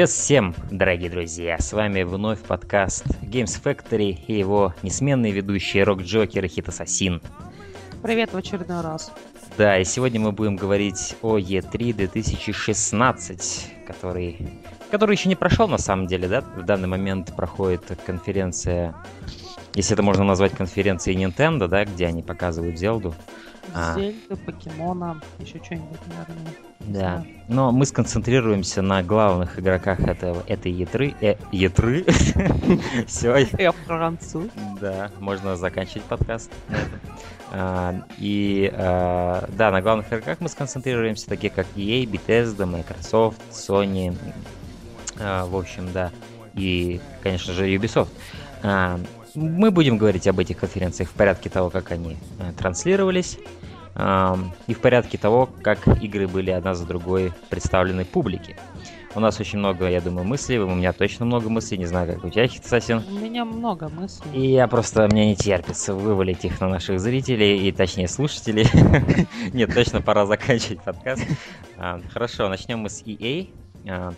Привет всем, дорогие друзья! С вами вновь подкаст Games Factory и его несменные ведущие рок-джокер и хит-ассасин. Привет в очередной раз. Да, и сегодня мы будем говорить о E3 2016, который, который еще не прошел на самом деле, да? В данный момент проходит конференция, если это можно назвать конференцией Nintendo, да, где они показывают Зелду. А. Зельда, покемона, еще что-нибудь, наверное. Да. Но мы сконцентрируемся на главных игроках этого, этой етры. Э, етры. Все. Я француз. Да, можно заканчивать подкаст. А, и а, да, на главных игроках мы сконцентрируемся, такие как EA, Bethesda, Microsoft, Sony, а, в общем, да, и, конечно же, Ubisoft. Мы будем говорить об этих конференциях в порядке того, как они э, транслировались, и в порядке того, как игры были одна за другой представлены публике. У нас очень много, я думаю, мыслей. У меня точно много мыслей. Не знаю, как у тебя, Хитсасин. У меня много мыслей. И я просто, мне не терпится вывалить их на наших зрителей, и точнее слушателей. Нет, точно пора заканчивать подкаст. А, хорошо, начнем мы с EA. А,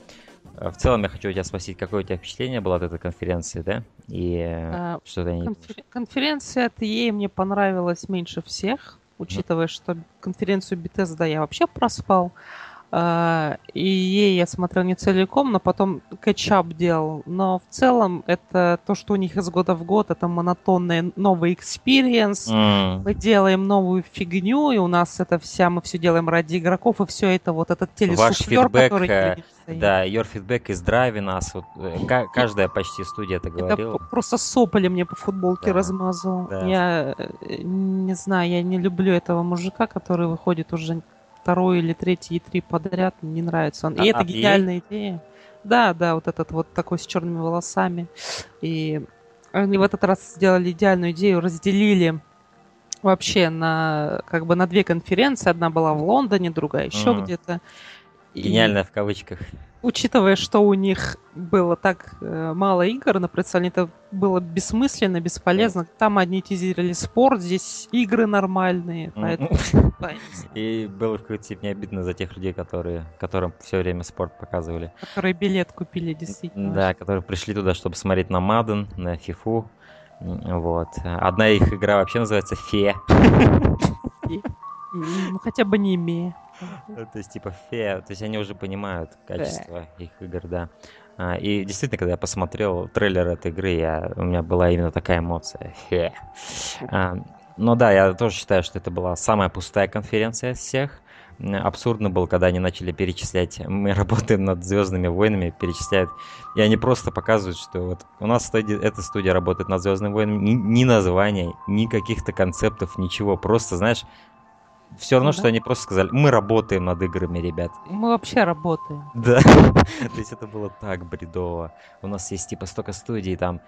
в целом я хочу у тебя спросить, какое у тебя впечатление было от этой конференции, да? И а, что ты конфер- Конференция от EA мне понравилась меньше всех учитывая, что конференцию Bethesda я вообще проспал. Uh, EA я смотрел не целиком, но потом catch-up делал. Но в целом это то, что у них из года в год, это монотонный новый experience. Mm. Мы делаем новую фигню, и у нас это вся, мы все делаем ради игроков, и все это вот этот телесуфлер, который... Э, да, your feedback is driving us. Вот, э, каждая почти студия это говорила. Это просто сопли мне по футболке да. размазал. Да. Я э, не знаю, я не люблю этого мужика, который выходит уже второй или третий E3 подряд. Не нравится он. И а, это гениальная идея. Да, да, вот этот вот такой с черными волосами. И они в этот раз сделали идеальную идею, разделили вообще на как бы на две конференции. Одна была в Лондоне, другая еще mm. где-то. Гениально и... в кавычках учитывая, что у них было так э, мало игр на представлении, это было бессмысленно, бесполезно. Там одни тизерили спорт, здесь игры нормальные. Поэтому... И было в какой-то степени обидно за тех людей, которые, которым все время спорт показывали. Которые билет купили, действительно. Да, которые пришли туда, чтобы смотреть на Маден, на Фифу. Вот. Одна их игра вообще называется Фе. Ну, хотя бы не имея. Ну, то есть, типа, фея, то есть они уже понимают качество их игр, да. А, и действительно, когда я посмотрел трейлер этой игры, я, у меня была именно такая эмоция. Фе. А, но да, я тоже считаю, что это была самая пустая конференция из всех. Абсурдно было, когда они начали перечислять, мы работаем над Звездными войнами, перечисляют, и они просто показывают, что вот у нас студия, эта студия работает над Звездными войнами, ни, ни названия, ни каких-то концептов, ничего, просто, знаешь, все равно, да. что они просто сказали, мы работаем над играми, ребят. Мы вообще работаем. Да. То есть это было так бредово. У нас есть типа столько студий, там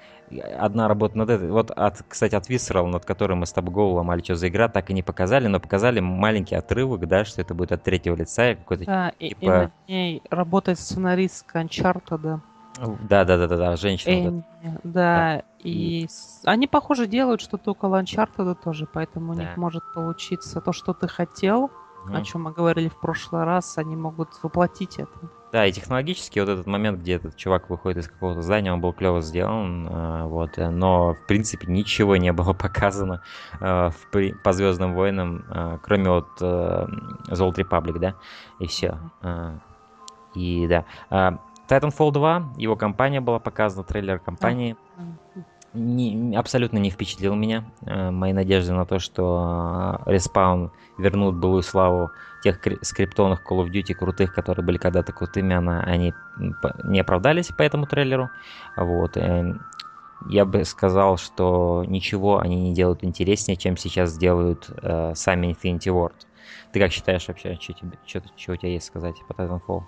одна работа над этой. Вот, от, кстати, от Visceral, над которым мы с тобой голову ломали, что за игра, так и не показали, но показали маленький отрывок, да, что это будет от третьего лица. Какой-то, да, типа... и, и над ней работает сценарист Uncharted, да. Да, да, да, да, да, женщина. Энни, да. да, и они, похоже, делают что-то около Uncharted тоже, поэтому у них может получиться то, что ты хотел, о чем мы говорили в прошлый раз, они могут воплотить это. Да, и технологически вот этот момент, где этот чувак выходит из какого-то здания, он был клево сделан, э, вот, э, но в принципе ничего не было показано э, в, по Звездным войнам, кроме вот Золот Republic, да, и все. И да. Titanfall 2, его компания была показана, трейлер компании. Не, абсолютно не впечатлил меня. Э, мои надежды на то, что Respawn вернут былую славу тех скриптонных Call of Duty крутых, которые были когда-то крутыми, она, они не оправдались по этому трейлеру. Вот. Э, я бы сказал, что ничего они не делают интереснее, чем сейчас делают э, сами Infinity Ward. Ты как считаешь вообще, что, тебе, что, что у тебя есть сказать по Titanfall?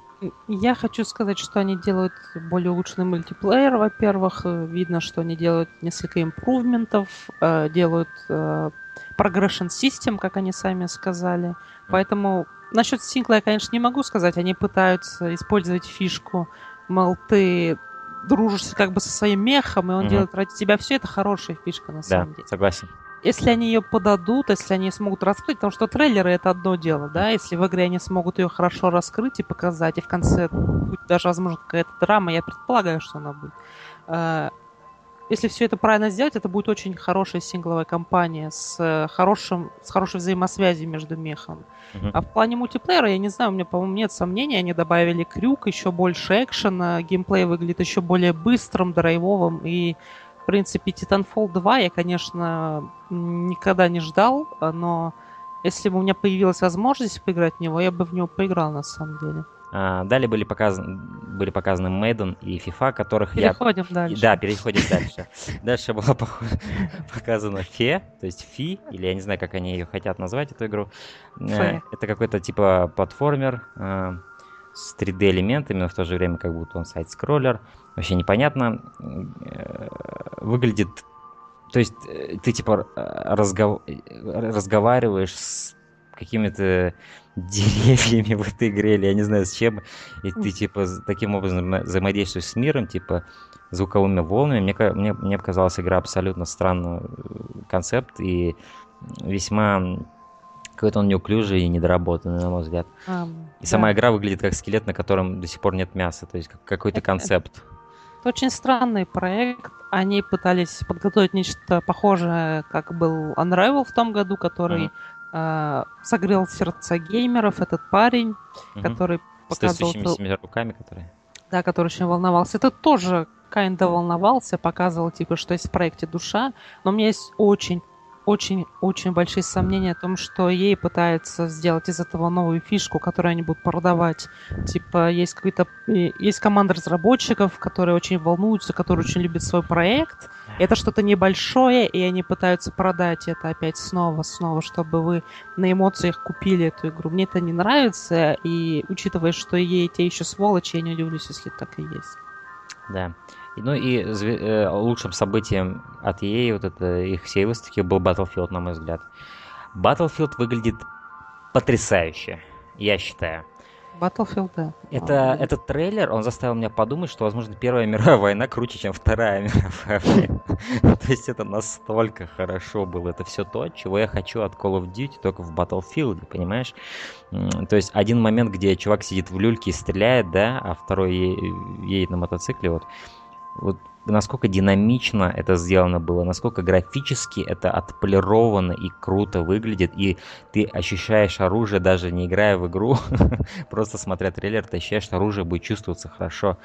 Я хочу сказать, что они делают более улучшенный мультиплеер, во-первых. Э, видно, что они делают несколько импрувментов, э, делают э, progression system, как они сами сказали. Поэтому насчет сингла я, конечно, не могу сказать. Они пытаются использовать фишку, мол, ты дружишься как бы со своим мехом, и он mm-hmm. делает ради тебя все. Это хорошая фишка, на да, самом деле. согласен. Если они ее подадут, если они смогут раскрыть, потому что трейлеры это одно дело, да, если в игре они смогут ее хорошо раскрыть и показать, и в конце будет даже, возможно, какая-то драма, я предполагаю, что она будет. Э, если все это правильно сделать, это будет очень хорошая сингловая кампания с, э, хорошим, с хорошей взаимосвязью между мехом. Uh-huh. А в плане мультиплеера, я не знаю, у меня, по-моему, нет сомнений, они добавили крюк, еще больше экшена, геймплей выглядит еще более быстрым, драйвовым, и в принципе, Titanfall 2 я, конечно, никогда не ждал, но если бы у меня появилась возможность поиграть в него, я бы в него поиграл на самом деле. А, далее были показаны, были показаны Maiden и FIFA, которых переходим я... Переходим дальше. Да, переходим дальше. Дальше была показана Фе, то есть Фи, или я не знаю, как они ее хотят назвать, эту игру. Э, это какой-то типа платформер э, с 3D-элементами, но в то же время как будто он сайт-скроллер вообще непонятно. Э, выглядит... То есть э, ты типа разгов... разговариваешь с какими-то деревьями в этой игре, или я не знаю с чем, и ты типа таким образом взаимодействуешь с миром, типа звуковыми волнами. Мне, мне, мне показалась игра абсолютно странный э, концепт и весьма какой-то он неуклюжий и недоработанный, на мой взгляд. Um, и да. сама игра выглядит как скелет, на котором до сих пор нет мяса, то есть какой-то концепт. Это очень странный проект. Они пытались подготовить нечто похожее, как был Unravel в том году, который uh-huh. э, согрел сердца геймеров. Этот парень, uh-huh. который показывал... С семью руками, которые... Да, который очень волновался. Это тоже kinda волновался, показывал, типа, что есть в проекте душа. Но у меня есть очень очень-очень большие сомнения о том, что ей пытаются сделать из этого новую фишку, которую они будут продавать. Типа, есть какой-то... Есть команда разработчиков, которые очень волнуются, которые очень любят свой проект. Это что-то небольшое, и они пытаются продать это опять снова, снова, чтобы вы на эмоциях купили эту игру. Мне это не нравится, и учитывая, что ей те еще сволочи, я не удивлюсь, если так и есть. Да. Ну и э, лучшим событием от EA, вот это их всей выставки, был Battlefield, на мой взгляд. Battlefield выглядит потрясающе, я считаю. Battlefield, да. Это, а, этот трейлер, он заставил меня подумать, что, возможно, Первая мировая война круче, чем Вторая мировая война. То есть это настолько хорошо было. Это все то, чего я хочу от Call of Duty, только в Battlefield, понимаешь? То есть один момент, где чувак сидит в люльке и стреляет, да, а второй едет на мотоцикле, вот вот насколько динамично это сделано было, насколько графически это отполировано и круто выглядит, и ты ощущаешь оружие, даже не играя в игру, просто смотря трейлер, ты ощущаешь, что оружие будет чувствоваться хорошо.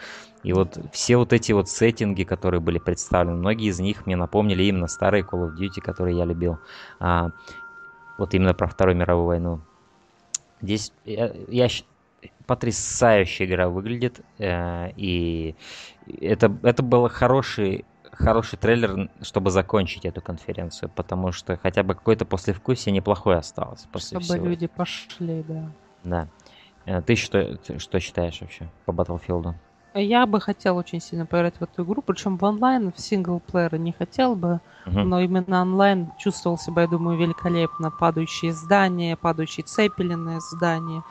И вот все вот эти вот сеттинги, которые были представлены, многие из них мне напомнили именно старые Call of Duty, которые я любил. А, вот именно про Вторую мировую войну. Здесь я, я потрясающая игра выглядит, э, и это, это был хороший, хороший трейлер, чтобы закончить эту конференцию, потому что хотя бы какое-то послевкусие неплохое осталось. После чтобы всего. люди пошли, да. Да. Э, ты что, что считаешь вообще по Battlefield? Я бы хотел очень сильно поиграть в эту игру, причем в онлайн, в синглплеера не хотел бы, uh-huh. но именно онлайн чувствовал себя, я думаю, великолепно. Падающие здания, падающие цепелины здания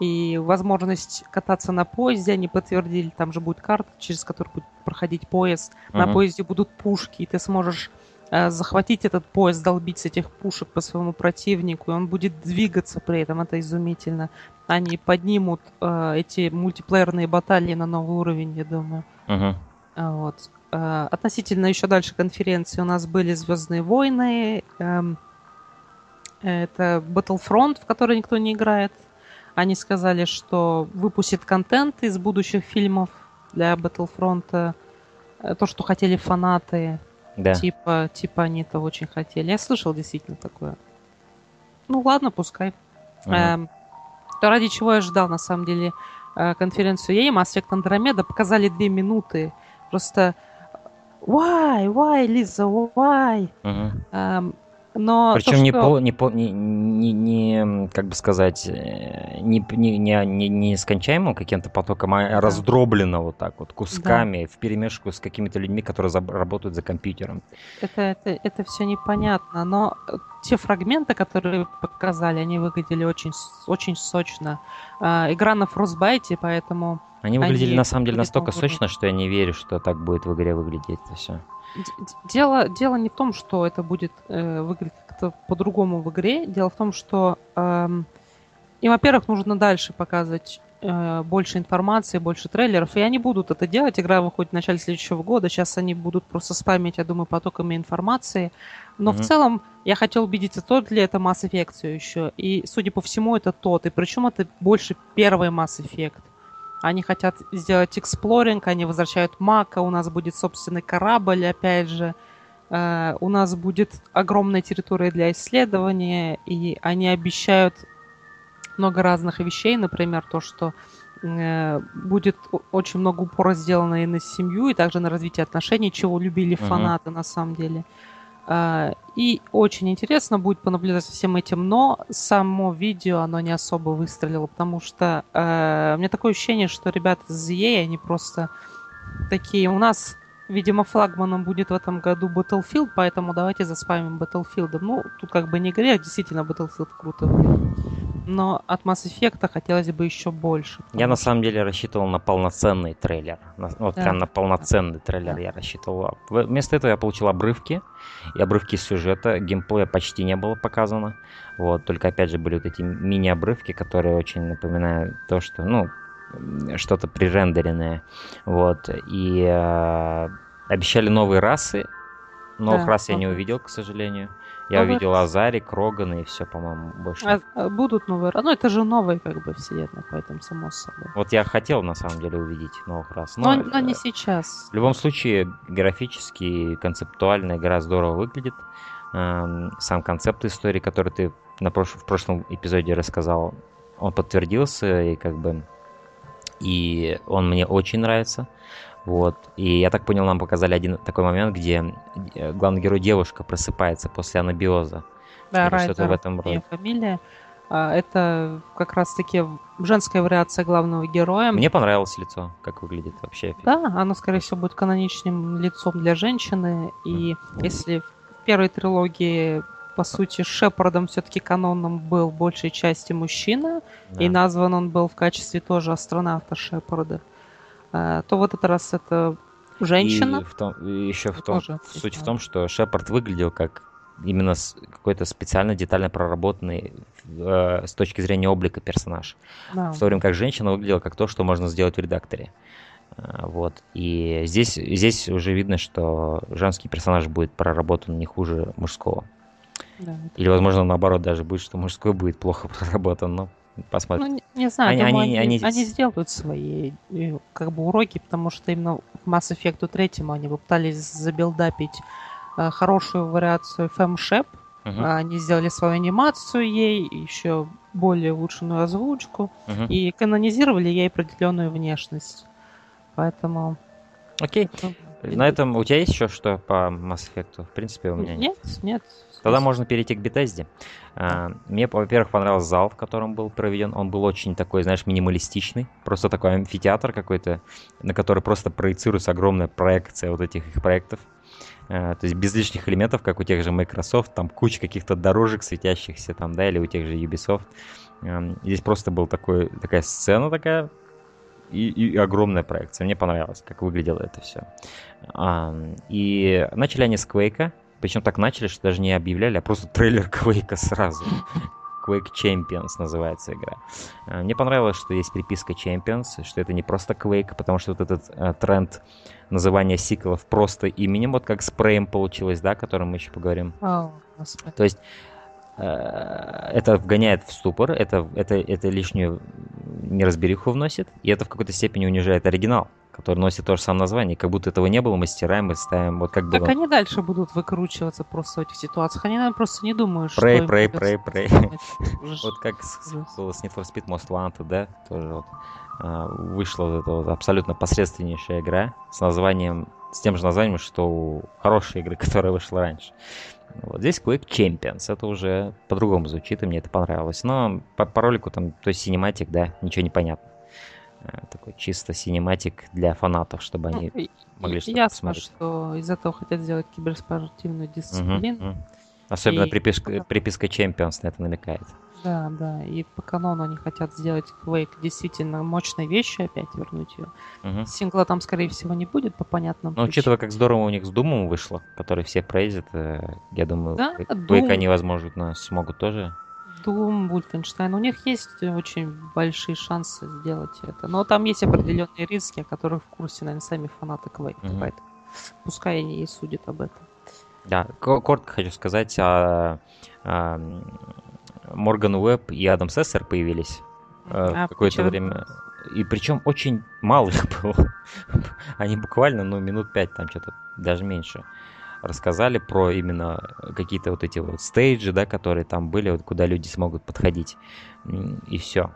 и возможность кататься на поезде они подтвердили, там же будет карта, через которую будет проходить поезд. Uh-huh. На поезде будут пушки, и ты сможешь э, захватить этот поезд, долбить с этих пушек по своему противнику, и он будет двигаться при этом, это изумительно. Они поднимут э, эти мультиплеерные баталии на новый уровень, я думаю. Uh-huh. Вот. Э, относительно еще дальше конференции у нас были Звездные войны, э, это Battlefront, в который никто не играет. Они сказали, что выпустят контент из будущих фильмов для Battlefront. Э, то, что хотели фанаты. Да. Типа, типа они это очень хотели. Я слышал действительно такое. Ну ладно, пускай. Угу. Эм, то ради чего я ждал, на самом деле, э, конференцию ей, Mass Effect Andromeda показали две минуты. Просто why, why, Лиза, why? Угу. Эм, но Причем то, не, что... по, не, по, не, не, не, как бы сказать, э, не, не, не, не, не скончаемым каким-то потоком, а да. раздроблено вот так вот, кусками, да. в перемешку с какими-то людьми, которые за, работают за компьютером. Это, это, это все непонятно, но э, те фрагменты, которые показали, они выглядели очень, очень сочно. Э, игра на Frostbite, поэтому... Они выглядели они на самом деле настолько сочно, что я не верю, что так будет в игре выглядеть все. Дело, дело не в том, что это будет э, выглядеть как-то по-другому в игре. Дело в том, что э, им, во-первых, нужно дальше показывать э, больше информации, больше трейлеров, и они будут это делать. Игра выходит в начале следующего года. Сейчас они будут просто спамить, я думаю, потоками информации. Но mm-hmm. в целом я хотел убедиться, тот ли это Mass Effect все еще. И, судя по всему, это тот. И причем это больше первый Mass Effect. Они хотят сделать эксплоринг, они возвращают Мака, у нас будет собственный корабль, опять же. Uh, у нас будет огромная территория для исследования, и они обещают много разных вещей, например, то, что uh, будет очень много упора сделано и на семью, и также на развитие отношений, чего любили uh-huh. фанаты на самом деле. А, и очень интересно будет понаблюдать за всем этим, но само видео, оно не особо выстрелило, потому что э, у меня такое ощущение, что ребята из EA, они просто такие, у нас, видимо, флагманом будет в этом году Battlefield, поэтому давайте заспамим Battlefield. Ну, тут как бы не грех, действительно, Battlefield круто выглядит но от Mass Effect хотелось бы еще больше. Я на самом деле рассчитывал на полноценный трейлер. На, вот да. прям на полноценный трейлер да. я рассчитывал. Вместо этого я получил обрывки. И обрывки сюжета. Геймплея почти не было показано. Вот, только опять же были вот эти мини-обрывки, которые очень напоминают то, что, ну, что-то пререндеренное. Вот. И э, обещали новые расы. Новых да, рас я не увидел, к сожалению. Я новые увидел Азари, Крогана и все, по-моему, больше. А, а будут новые Ну, это же новые, как бы, вселенная, поэтому само собой. Вот я хотел, на самом деле, увидеть новых раз. Но, но, но не сейчас. В любом случае, графически, концептуально игра здорово выглядит. Эм, сам концепт истории, который ты на прош... в прошлом эпизоде рассказал, он подтвердился, и как бы... И он мне очень нравится. Вот. И я так понял, нам показали один такой момент, где э, главный герой девушка просыпается после анабиоза. Да, Или что-то в этом роде. фамилия. А, это как раз-таки женская вариация главного героя. Мне понравилось лицо, как выглядит вообще. Да, оно, скорее всего, будет каноничным лицом для женщины. И mm. если в первой трилогии, по сути, Шепардом все-таки каноном был большей части мужчина, да. и назван он был в качестве тоже астронавта Шепарда. Э, то в этот раз это женщина. И, в том, и еще в том, тоже суть в том, что Шепард выглядел как именно какой-то специально детально проработанный э, с точки зрения облика персонаж. Да. В то время как женщина выглядела как то, что можно сделать в редакторе. Э, вот. И здесь, здесь уже видно, что женский персонаж будет проработан не хуже мужского. Да, Или, возможно, наоборот, даже будет, что мужской будет плохо проработан, но Посмотрим. Ну, не, не знаю, они, думаю, они, они, они... сделают свои э, как бы уроки, потому что именно в Mass Effect 3 они попытались забилдапить э, хорошую вариацию FemShep. Uh-huh. Они сделали свою анимацию ей, еще более улучшенную озвучку, uh-huh. и канонизировали ей определенную внешность. Поэтому... Окей. Okay. На этом у тебя есть еще что по Mass Effect? В принципе, у меня нет. Нет, нет. Тогда можно перейти к Bethesda. А, мне, во-первых, понравился зал, в котором был проведен. Он был очень такой, знаешь, минималистичный. Просто такой амфитеатр какой-то, на который просто проецируется огромная проекция вот этих их проектов. А, то есть без лишних элементов, как у тех же Microsoft, там куча каких-то дорожек светящихся там, да, или у тех же Ubisoft. Здесь просто был такой, такая сцена такая, и, и огромная проекция. Мне понравилось, как выглядело это все. А, и начали они с Quake. Причем так начали, что даже не объявляли, а просто трейлер Quake сразу. Quake Champions называется игра. А, мне понравилось, что есть приписка Champions, что это не просто Quake, потому что вот этот а, тренд называния сиквелов просто именем, вот как с Prey получилось, да, о котором мы еще поговорим. Oh, То есть Э, это вгоняет в ступор, это, это, это лишнюю неразбериху вносит, и это в какой-то степени унижает оригинал, который носит то же самое название, как будто этого не было, мы стираем и ставим вот как бы... Так они дальше будут выкручиваться просто в этих ситуациях, они, наверное, просто не думают, что... Прей, прей, прей, прей. Вот как с Need for Speed Most Wanted, да, тоже вот э, вышла вот эта вот абсолютно посредственнейшая игра с названием, с тем же названием, что у хорошей игры, которая вышла раньше. Вот здесь Quake Champions, это уже по-другому звучит, и мне это понравилось. Но по, по ролику там, то есть cinematic, да, ничего не понятно. Э, такой чисто cinematic для фанатов, чтобы ну, они могли что-то Ясно, посмотреть. что из этого хотят сделать киберспортивную дисциплину. Угу, угу. Особенно и... приписка, приписка Champions на это намекает. Да, да. И по канону они хотят сделать Quake действительно мощной вещью, опять вернуть ее. Угу. Сингла там, скорее всего, не будет по понятным Но учитывая, как здорово у них с Думом вышло, который все прейзят, э, я думаю, да, Quake Doom... они, возможно, смогут тоже. Doom, Wolfenstein, у них есть очень большие шансы сделать это. Но там есть определенные риски, о которых в курсе, наверное, сами фанаты Quake. Угу. Поэтому пускай они и судят об этом. Да, коротко хочу сказать, а, а, Морган Уэбб и Адам Сессер появились а, какое-то время. И причем очень мало их было. Они буквально, ну, минут пять там что-то, даже меньше, рассказали про именно какие-то вот эти вот стейджи, да, которые там были, вот куда люди смогут подходить. И все.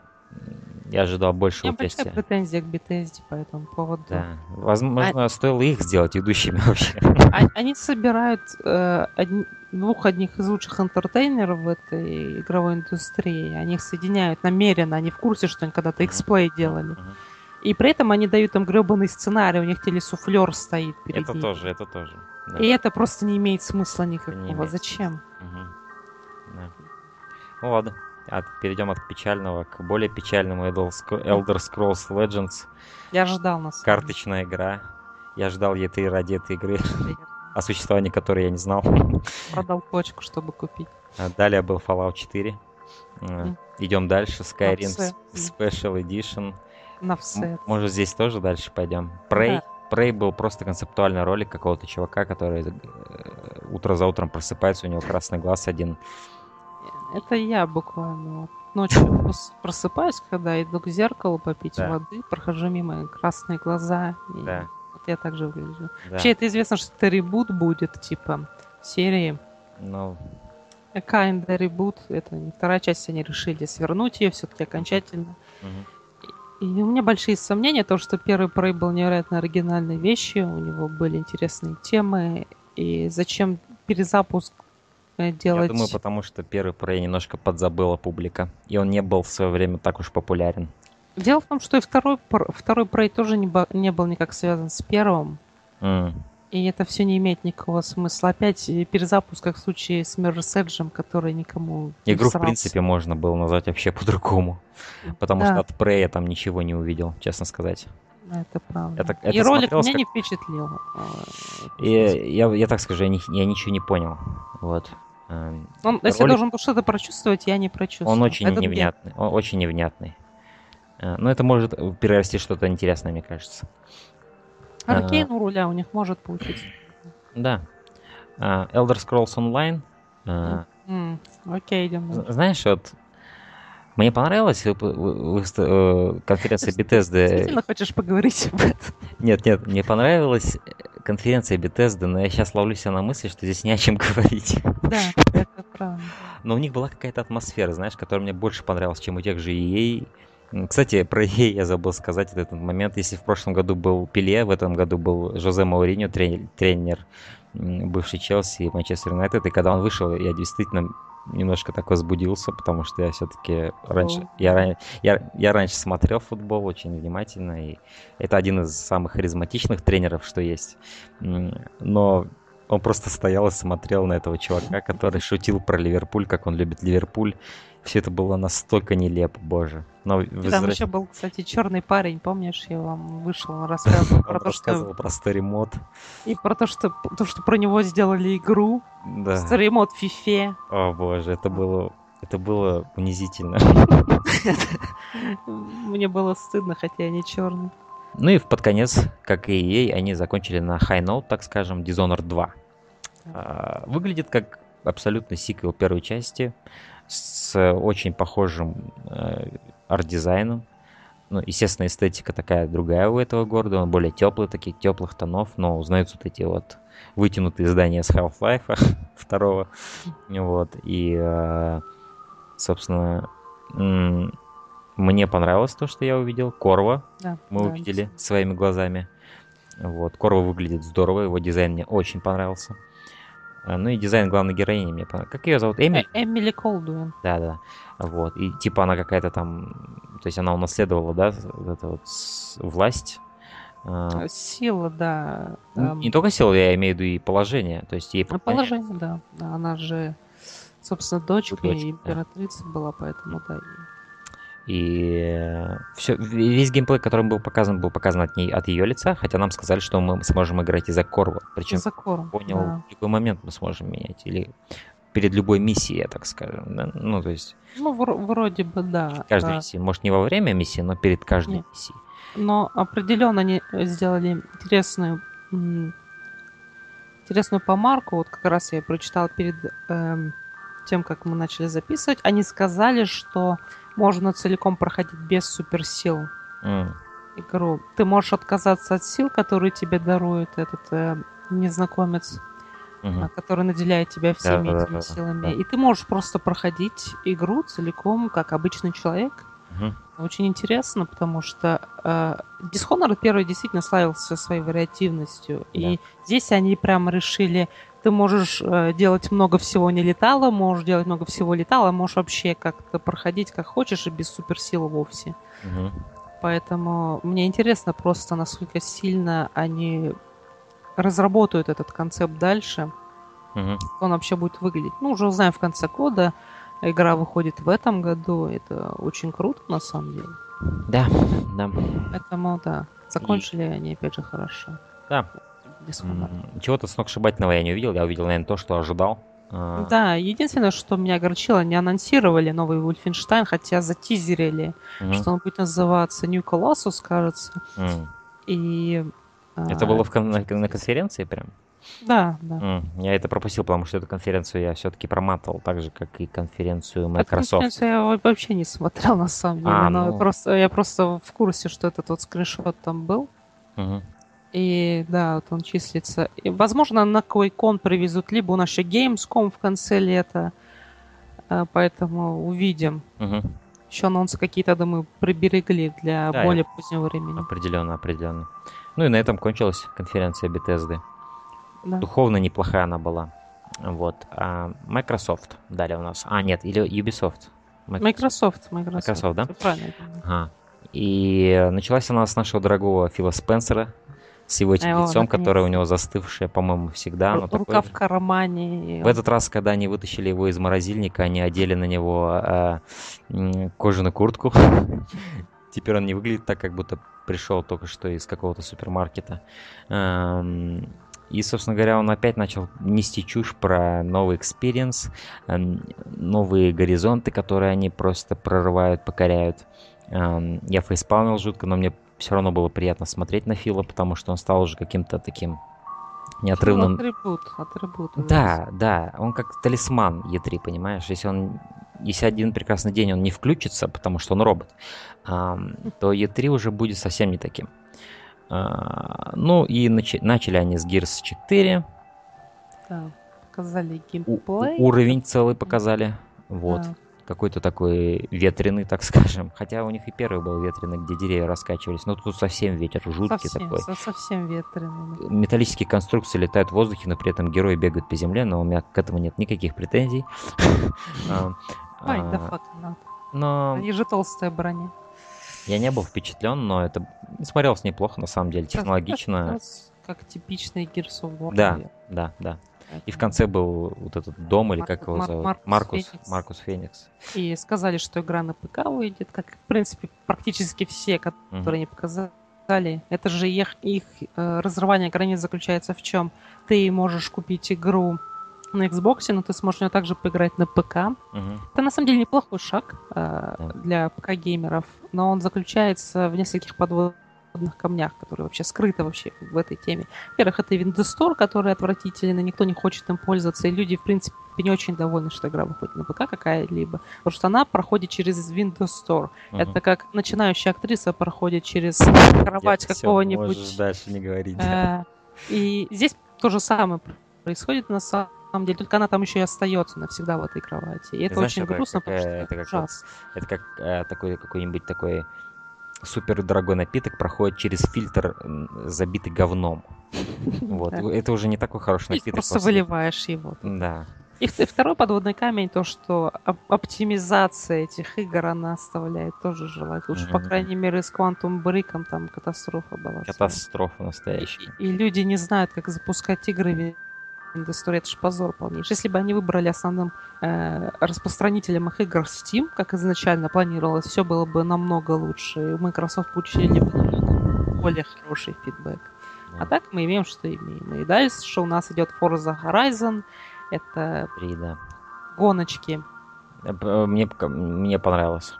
Я ожидал больше участия. У претензия к Bethesda по этому поводу. Да. Возможно, а... стоило их сделать ведущими вообще. А, они собирают э, одни, двух одних из лучших интертейнеров в этой игровой индустрии. Они их соединяют намеренно. Они в курсе, что они когда-то X-Play делали. И при этом они дают им гребаный сценарий, у них телесуфлер стоит перед Это ним. тоже, это тоже. Да. И это просто не имеет смысла никакого. Имеет. Зачем? Угу. Да. Ну ладно. От, перейдем от печального к более печальному Elder Scrolls Legends. Я ждал нас. Карточная игра. Я ждал E3 ради этой игры, о существовании которой я не знал. Продал почку, чтобы купить. А далее был Fallout 4. Mm. Идем дальше. Skyrim Special Edition. На все. Может, здесь тоже дальше пойдем. Prey. Да. Prey был просто концептуальный ролик какого-то чувака, который э, утро за утром просыпается, у него красный глаз один это я буквально. Ночью просыпаюсь, когда иду к зеркалу попить да. воды, прохожу мимо красные глаза. И да. Вот я так же выгляжу. Да. Вообще, это известно, что это ребут будет, типа, серии. Ну... Kinda ребут. Это не вторая часть, они решили свернуть ее все-таки окончательно. Угу. И у меня большие сомнения, то, что первый Prey был невероятно оригинальной вещью, у него были интересные темы, и зачем перезапуск делать... Я думаю, потому что первый Prey немножко подзабыла публика, и он не был в свое время так уж популярен. Дело в том, что и второй, второй Prey тоже не, не был никак связан с первым. Mm. И это все не имеет никакого смысла. Опять перезапуск, как в случае с Edge, который никому Игру, не в принципе, можно было назвать вообще по-другому. Потому да. что от Prey я там ничего не увидел, честно сказать. Это правда. Это, это и ролик меня как... не впечатлил. А, и, я, я так скажу, я, не, я ничего не понял. Вот. Эм, он, если ролик... должен был что-то прочувствовать, я не прочувствовал. Он очень это невнятный. Он очень невнятный. Э, но это может перерасти что-то интересное, мне кажется. Аркейн у руля у них может получиться. Да. Uh, Elder Scrolls Online. Mm, окей, идем. Знаешь, вот мне понравилась э, конференция Bethesda. Действительно хочешь поговорить об этом? Нет, нет, мне понравилась конференция Bethesda, но я сейчас ловлю себя на мысли, что здесь не о чем говорить. Да, это правда. Но у них была какая-то атмосфера, знаешь, которая мне больше понравилась, чем у тех же EA. Кстати, про EA я забыл сказать этот момент. Если в прошлом году был Пеле, в этом году был Жозе Мауриньо, тренер бывший Челси и Манчестер Юнайтед. И когда он вышел, я действительно немножко так возбудился, потому что я все-таки раньше, я, я, я раньше смотрел футбол очень внимательно, и это один из самых харизматичных тренеров, что есть. Но он просто стоял и смотрел на этого чувака, который шутил про Ливерпуль, как он любит Ливерпуль. Все это было настолько нелепо, боже. Но возвращ... Там еще был, кстати, черный парень, помнишь, я вам вышел, он рассказывал про то, что... про старимод. И про то, что то, что про него сделали игру. Да. Старимод Фифе. О боже, это было это было унизительно. Мне было стыдно, хотя я не черный. Ну и под конец, как и EA, они закончили на high note, так скажем, Dishonored 2. А, выглядит как абсолютно сиквел первой части с очень похожим э, арт-дизайном. Ну, естественно, эстетика такая другая у этого города, он более теплый, таких теплых тонов, но узнаются вот эти вот вытянутые здания с Half-Life второго. Вот, и, э, собственно, мне понравилось то, что я увидел. Корва да, мы да, увидели своими глазами. Вот, Корва выглядит здорово, его дизайн мне очень понравился. А, ну и дизайн главной героини мне понравился. Как ее зовут? Эми? Э Эмили Колдуин. Да, да. Вот. И типа она какая-то там... То есть она унаследовала, да, вот эту вот власть. А, э, сила, да. Там... Не только сила, я имею в виду и положение. То есть ей... Положение, да. Она же Собственно, дочка, дочка императрица да. была, поэтому да. И все, весь геймплей, который был показан, был показан от, ней, от ее лица, хотя нам сказали, что мы сможем играть из-за Корва. Причем из-за Корва, понял, да. в любой момент мы сможем менять. Или перед любой миссией, я так скажем. Да? Ну, то есть... Ну, вроде бы, да. Каждой да. миссии. Может, не во время миссии, но перед каждой Нет. миссией. Но определенно они сделали интересную интересную помарку. Вот как раз я прочитала перед эм, тем, как мы начали записывать. Они сказали, что можно целиком проходить без суперсил mm. игру. Ты можешь отказаться от сил, которые тебе дарует этот э, незнакомец, mm-hmm. который наделяет тебя всеми да, этими да, силами. Да. И ты можешь просто проходить игру целиком, как обычный человек. Mm-hmm. Очень интересно, потому что э, Dishonored первый действительно славился своей вариативностью. Да. И здесь они прямо решили ты можешь э, делать много всего не летало, можешь делать много всего летало, можешь вообще как-то проходить как хочешь и без суперсил вовсе. Угу. Поэтому мне интересно просто, насколько сильно они разработают этот концепт дальше. Угу. Как он вообще будет выглядеть. Ну, уже узнаем в конце года. Игра выходит в этом году. Это очень круто, на самом деле. Да, да. Поэтому, да, закончили и... они, опять же, хорошо. Да, чего-то сногсшибательного я не увидел. Я увидел, наверное, то, что ожидал. А. Да, единственное, что меня огорчило, не анонсировали новый Wolfenstein, хотя затизерили, mm-hmm. что он будет называться New Colossus, кажется. Mm. И... Это а... было в кон- на, на конференции прям? Да, да. Mm. Я это пропустил, потому что эту конференцию я все-таки проматывал, так же, как и конференцию Microsoft. Эту конференцию я вообще не смотрел, на самом деле. А, но ну... просто, я просто в курсе, что этот вот скриншот там был. Mm-hmm. И да, вот он числится. И, возможно, на QuakeCon привезут, либо у нас еще Gamescom в конце лета. А, поэтому увидим. Угу. Еще анонсы какие-то, думаю, приберегли для да, более позднего времени. Определенно, определенно. Ну и на этом кончилась конференция Bethesda. Да. Духовно неплохая она была. Вот. А Microsoft далее у нас. А, нет, или Ubisoft. Microsoft. Microsoft, Microsoft да? Правильно. Ага. И началась она с нашего дорогого Фила Спенсера, с его этим лицом, которое у него застывшее, по-моему, всегда. Р- рука в кармане. В этот раз, когда они вытащили его из морозильника, они одели на него э, кожаную куртку. Теперь он не выглядит так, как будто пришел только что из какого-то супермаркета. И, собственно говоря, он опять начал нести чушь про новый experience, новые горизонты, которые они просто прорывают, покоряют. Я фейспалмил жутко, но мне все равно было приятно смотреть на Фила, потому что он стал уже каким-то таким неотрывным... Атрибут, атрибут. Да, да, он как талисман Е3, понимаешь? Если он если один прекрасный день он не включится, потому что он робот, то Е3 уже будет совсем не таким. А, ну и нач- начали они с Gears 4. Да, показали геймплей. У- уровень целый показали. Вот. Да какой-то такой ветреный, так скажем. Хотя у них и первый был ветреный, где деревья раскачивались. Но тут совсем ветер жуткий совсем, такой. Совсем ветреный. Металлические конструкции летают в воздухе, но при этом герои бегают по земле, но у меня к этому нет никаких претензий. Ай, да надо. Но... Они же толстая броня. Я не был впечатлен, но это смотрелось неплохо, на самом деле, технологично. Как типичный Gears of War. Да, да, да. И в конце был вот этот дом, или как его зовут? Маркус, Маркус Феникс. Маркус Феникс. И сказали, что игра на ПК выйдет, как, в принципе, практически все, которые угу. они показали. Это же их, их э, разрывание границ заключается в чем? Ты можешь купить игру на Xbox, но ты сможешь ее также поиграть на ПК. Угу. Это на самом деле неплохой шаг э, для ПК-геймеров, но он заключается в нескольких подводных подводных камнях, которые вообще скрыты вообще в этой теме. Во-первых, это Windows который отвратительный, никто не хочет им пользоваться, и люди, в принципе, не очень довольны, что игра выходит на ПК какая-либо, потому что она проходит через Windows Store. Угу. Это как начинающая актриса проходит через кровать какого-нибудь... дальше не говорить. Э, и здесь то же самое происходит на самом деле, только она там еще и остается навсегда в этой кровати. И это Знаешь, очень грустно, потому что это, это ужасно. Это как э, такой какой-нибудь такой супер дорогой напиток проходит через фильтр, забитый говном. Вот. Это уже не такой хороший напиток. Просто выливаешь его. Да. И второй подводный камень, то, что оптимизация этих игр, она оставляет тоже желать. Уж, по крайней мере, с Quantum Break там катастрофа была. Катастрофа настоящая. И, и люди не знают, как запускать игры история, это же позор полнейший. Если бы они выбрали основным э, распространителем их игр Steam, как изначально планировалось, все было бы намного лучше. И у Microsoft получили бы более хороший фидбэк. А так мы имеем, что имеем. И дальше у нас идет Forza Horizon. Это 3, да. гоночки. Э, мне, мне понравилось.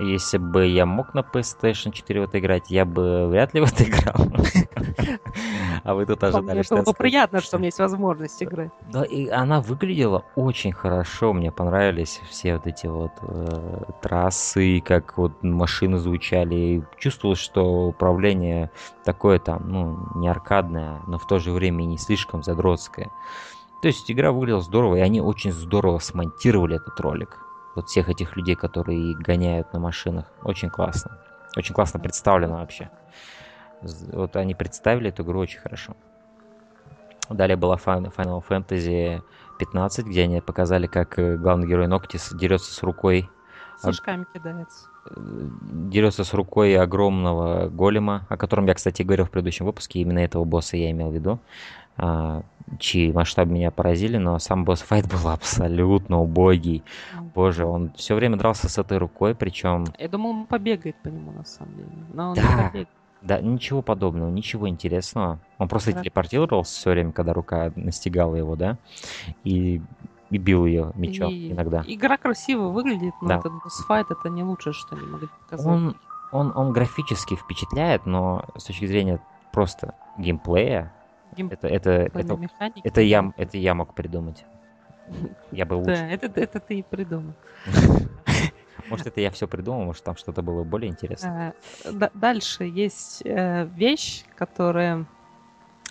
Если бы я мог на PlayStation 4 в это играть, я бы вряд ли в это играл. А вы тут ожидали, что было приятно, что у меня есть возможность играть. Да, и она выглядела очень хорошо. Мне понравились все вот эти вот э, трассы, как вот машины звучали. Чувствовалось, что управление такое там, ну, не аркадное, но в то же время и не слишком задротское. То есть игра выглядела здорово, и они очень здорово смонтировали этот ролик вот всех этих людей, которые гоняют на машинах. Очень классно. Очень классно представлено вообще. Вот они представили эту игру очень хорошо. Далее была Final Fantasy 15, где они показали, как э, главный герой Ноктис дерется с рукой. С ушками кидается. Э, дерется с рукой огромного голема, о котором я, кстати, говорил в предыдущем выпуске. Именно этого босса я имел в виду. А, чьи масштабы меня поразили, но сам босс-файт был абсолютно убогий. Боже, он все время дрался с этой рукой, причем... Я думал, он побегает по нему, на самом деле. Но он да, не побегает. Да, ничего подобного, ничего интересного. Он просто да. телепортировался все время, когда рука настигала его, да, и, и бил ее мечом и иногда. Игра красиво выглядит, но да. этот босс-файт это не лучшее, что они могли показать. Он, он, он графически впечатляет, но с точки зрения просто геймплея, это, это, это, механики, это, я, это я мог придумать. Я был лучше. Да, это, это ты и придумал. Может, это я все придумал, может, там что-то было более интересное. А, дальше есть э, вещь, которая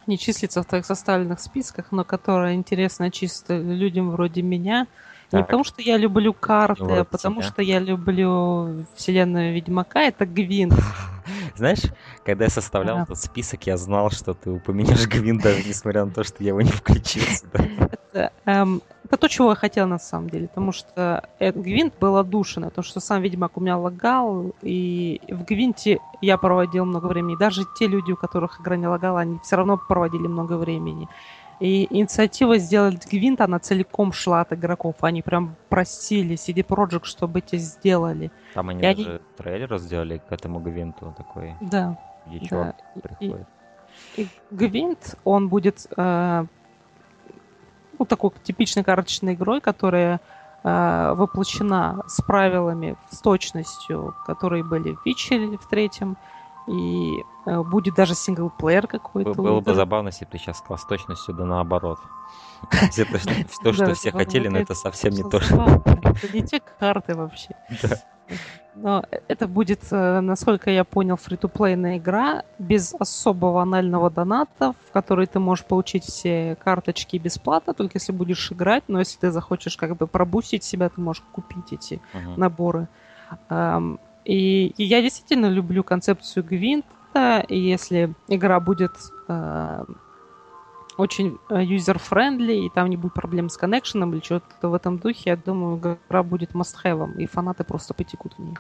не числится в твоих составленных списках, но которая интересна чисто людям вроде меня. Так. Не потому, что я люблю карты, вот а потому, тебя. что я люблю вселенную Ведьмака. Это Гвинт. Знаешь, когда я составлял да. этот список, я знал, что ты упомянешь Гвинт, даже несмотря на то, что я его не включил сюда. Это, эм, это то, чего я хотел на самом деле, потому что э, Гвинт был отдушен, потому что сам Ведьмак у меня лагал, и в Гвинте я проводил много времени. Даже те люди, у которых игра не лагала, они все равно проводили много времени. И инициатива сделать Гвинт, она целиком шла от игроков. Они прям просили CD Projekt, чтобы эти сделали. Там они и даже они... трейлер сделали к этому Гвинту такой. Да. Где да. приходит. И, и Гвинт, он будет э, ну, такой типичной карточной игрой, которая э, воплощена с правилами, с точностью, которые были в Вичере в третьем, и э, будет даже синглплеер какой-то. Было бы забавно, если бы ты сейчас сказал с точностью да наоборот. То, что все хотели, но это совсем не то. Это не те карты вообще. Но это будет, э, насколько я понял, free-to-play ная игра без особого анального доната, в которой ты можешь получить все карточки бесплатно, только если будешь играть. Но если ты захочешь как бы пробустить себя, ты можешь купить эти uh-huh. наборы. И, и я действительно люблю концепцию Гвинта, и если игра будет э, очень user-friendly, и там не будет проблем с connection ом или что-то в этом духе, я думаю, игра будет must-have, и фанаты просто потекут в нее.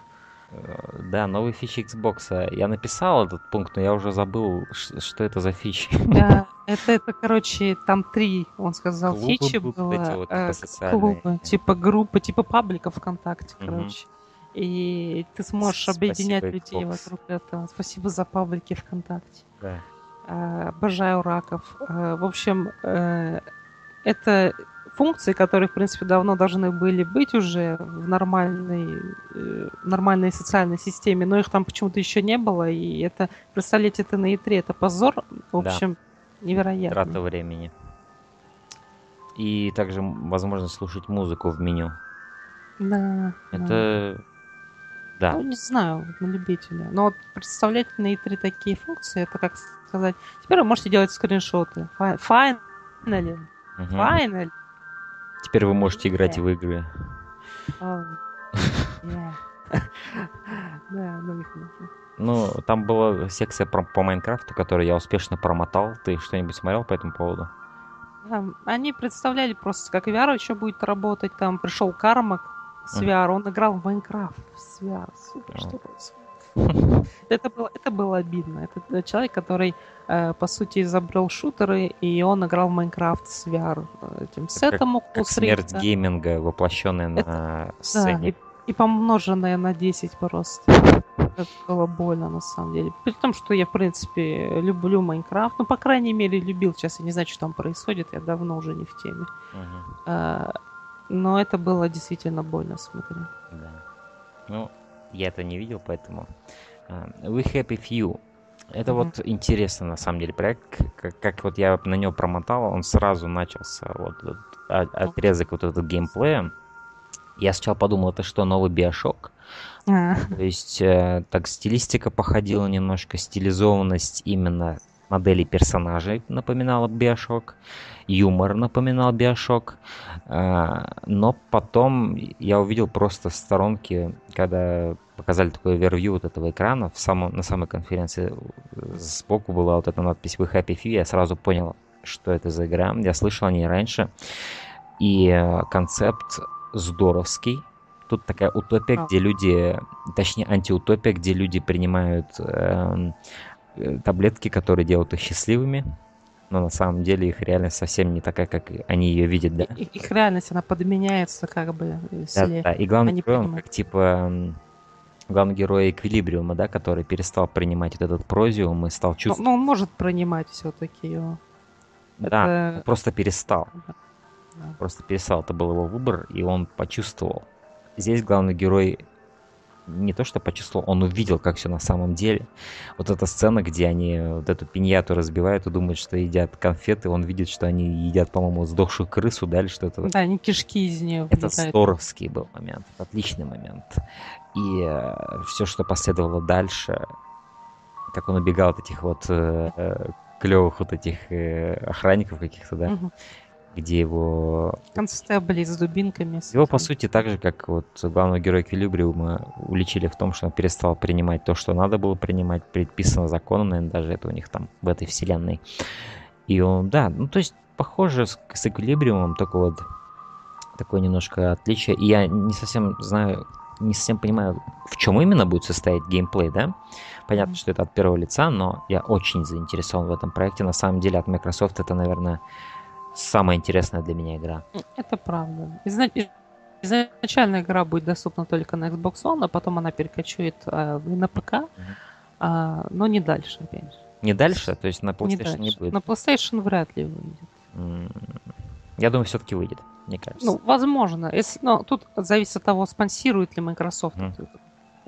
Э, да, новый фичи Xbox. Я написал этот пункт, но я уже забыл, что это за фичи. Да, это, это, короче, там три, он сказал, клубы фичи было. Вот, э, клубы, типа группы, типа паблика ВКонтакте, угу. короче и ты сможешь Спасибо, объединять людей Xbox. вокруг этого. Спасибо за паблики ВКонтакте. Да. А, обожаю раков. А, в общем, э, это функции, которые, в принципе, давно должны были быть уже в нормальной, э, нормальной социальной системе, но их там почему-то еще не было, и это, представляете, это на E3, это позор, в общем, да. невероятно. Трата времени. И также возможность слушать музыку в меню. Да. Это да. Да. Ну, не знаю, на любителя. Но вот представлять на E3 такие функции, это как сказать... Теперь вы можете делать скриншоты. Finally. Угу. Finally. Теперь вы можете играть yeah. в игры. Oh. Yeah. да, ну. Ну, там была секция про, по Майнкрафту, которую я успешно промотал. Ты что-нибудь смотрел по этому поводу? Они представляли просто, как VR еще будет работать. Там пришел Кармак, с VR. Он играл в Майнкрафт с VR. Супер, что происходит? это, было, это было обидно. Это человек, который, э, по сути, изобрел шутеры, и он играл в Майнкрафт с VR э, этим сетом. Как, как смерть гейминга, воплощенная на сцене. Да, и, и помноженная на 10 просто. Это было больно, на самом деле. При том, что я, в принципе, люблю Майнкрафт. Ну, по крайней мере, любил. Сейчас я не знаю, что там происходит. Я давно уже не в теме. Uh-huh. Но это было действительно больно смотреть. Да. Ну, я это не видел, поэтому... Uh, We Happy Few. Это mm-hmm. вот интересно, на самом деле, проект. Как, как вот я на него промотал, он сразу начался, вот, вот отрезок вот этого геймплея. Я сначала подумал, это что, новый Биошок? А. То есть, э, так, стилистика походила немножко, стилизованность именно моделей персонажей напоминала Биошок, юмор напоминал Биошок, э, но потом я увидел просто в сторонке, когда показали такой овервью вот этого экрана, в самом, на самой конференции э, сбоку была вот эта надпись «We Happy Few», я сразу понял, что это за игра, я слышал о ней раньше, и э, концепт здоровский, Тут такая утопия, где люди, точнее антиутопия, где люди принимают эм, э, таблетки, которые делают их счастливыми, но на самом деле их реальность совсем не такая, как они ее видят, да? Их, их реальность, она подменяется как бы. Да, да. И главный герой, он как типа главный герой Эквилибриума, да, который перестал принимать вот этот прозиум и стал чувствовать... Но, но он может принимать все-таки его. Да, Это... просто перестал. Да. Просто перестал. Это был его выбор, и он почувствовал здесь главный герой не то что почувствовал, он увидел, как все на самом деле. Вот эта сцена, где они вот эту пиньяту разбивают и думают, что едят конфеты, он видит, что они едят, по-моему, сдохшую крысу, да, или что-то. Да, они кишки из нее Это здоровский был момент, отличный момент. И э, все, что последовало дальше, как он убегал от этих вот э, э клевых вот этих э, охранников каких-то, да, угу где его... Констебли с дубинками. Его, по сути, так же, как вот главного героя Эквилибриума уличили в том, что он перестал принимать то, что надо было принимать, предписано законом, наверное, даже это у них там в этой вселенной. И он, да, ну то есть похоже с, с Эквилибриумом, только вот такое немножко отличие. И я не совсем знаю, не совсем понимаю, в чем именно будет состоять геймплей, да? Понятно, что это от первого лица, но я очень заинтересован в этом проекте. На самом деле от Microsoft это, наверное, самая интересная для меня игра. Это правда. Изначально игра будет доступна только на Xbox One, а потом она перекочует э, на ПК, mm-hmm. э, но не дальше, опять же. Не дальше? То есть на PlayStation не, не будет? На PlayStation вряд ли выйдет. Mm. Я думаю, все-таки выйдет, мне кажется. Ну, возможно. Если, но тут зависит от того, спонсирует ли Microsoft mm.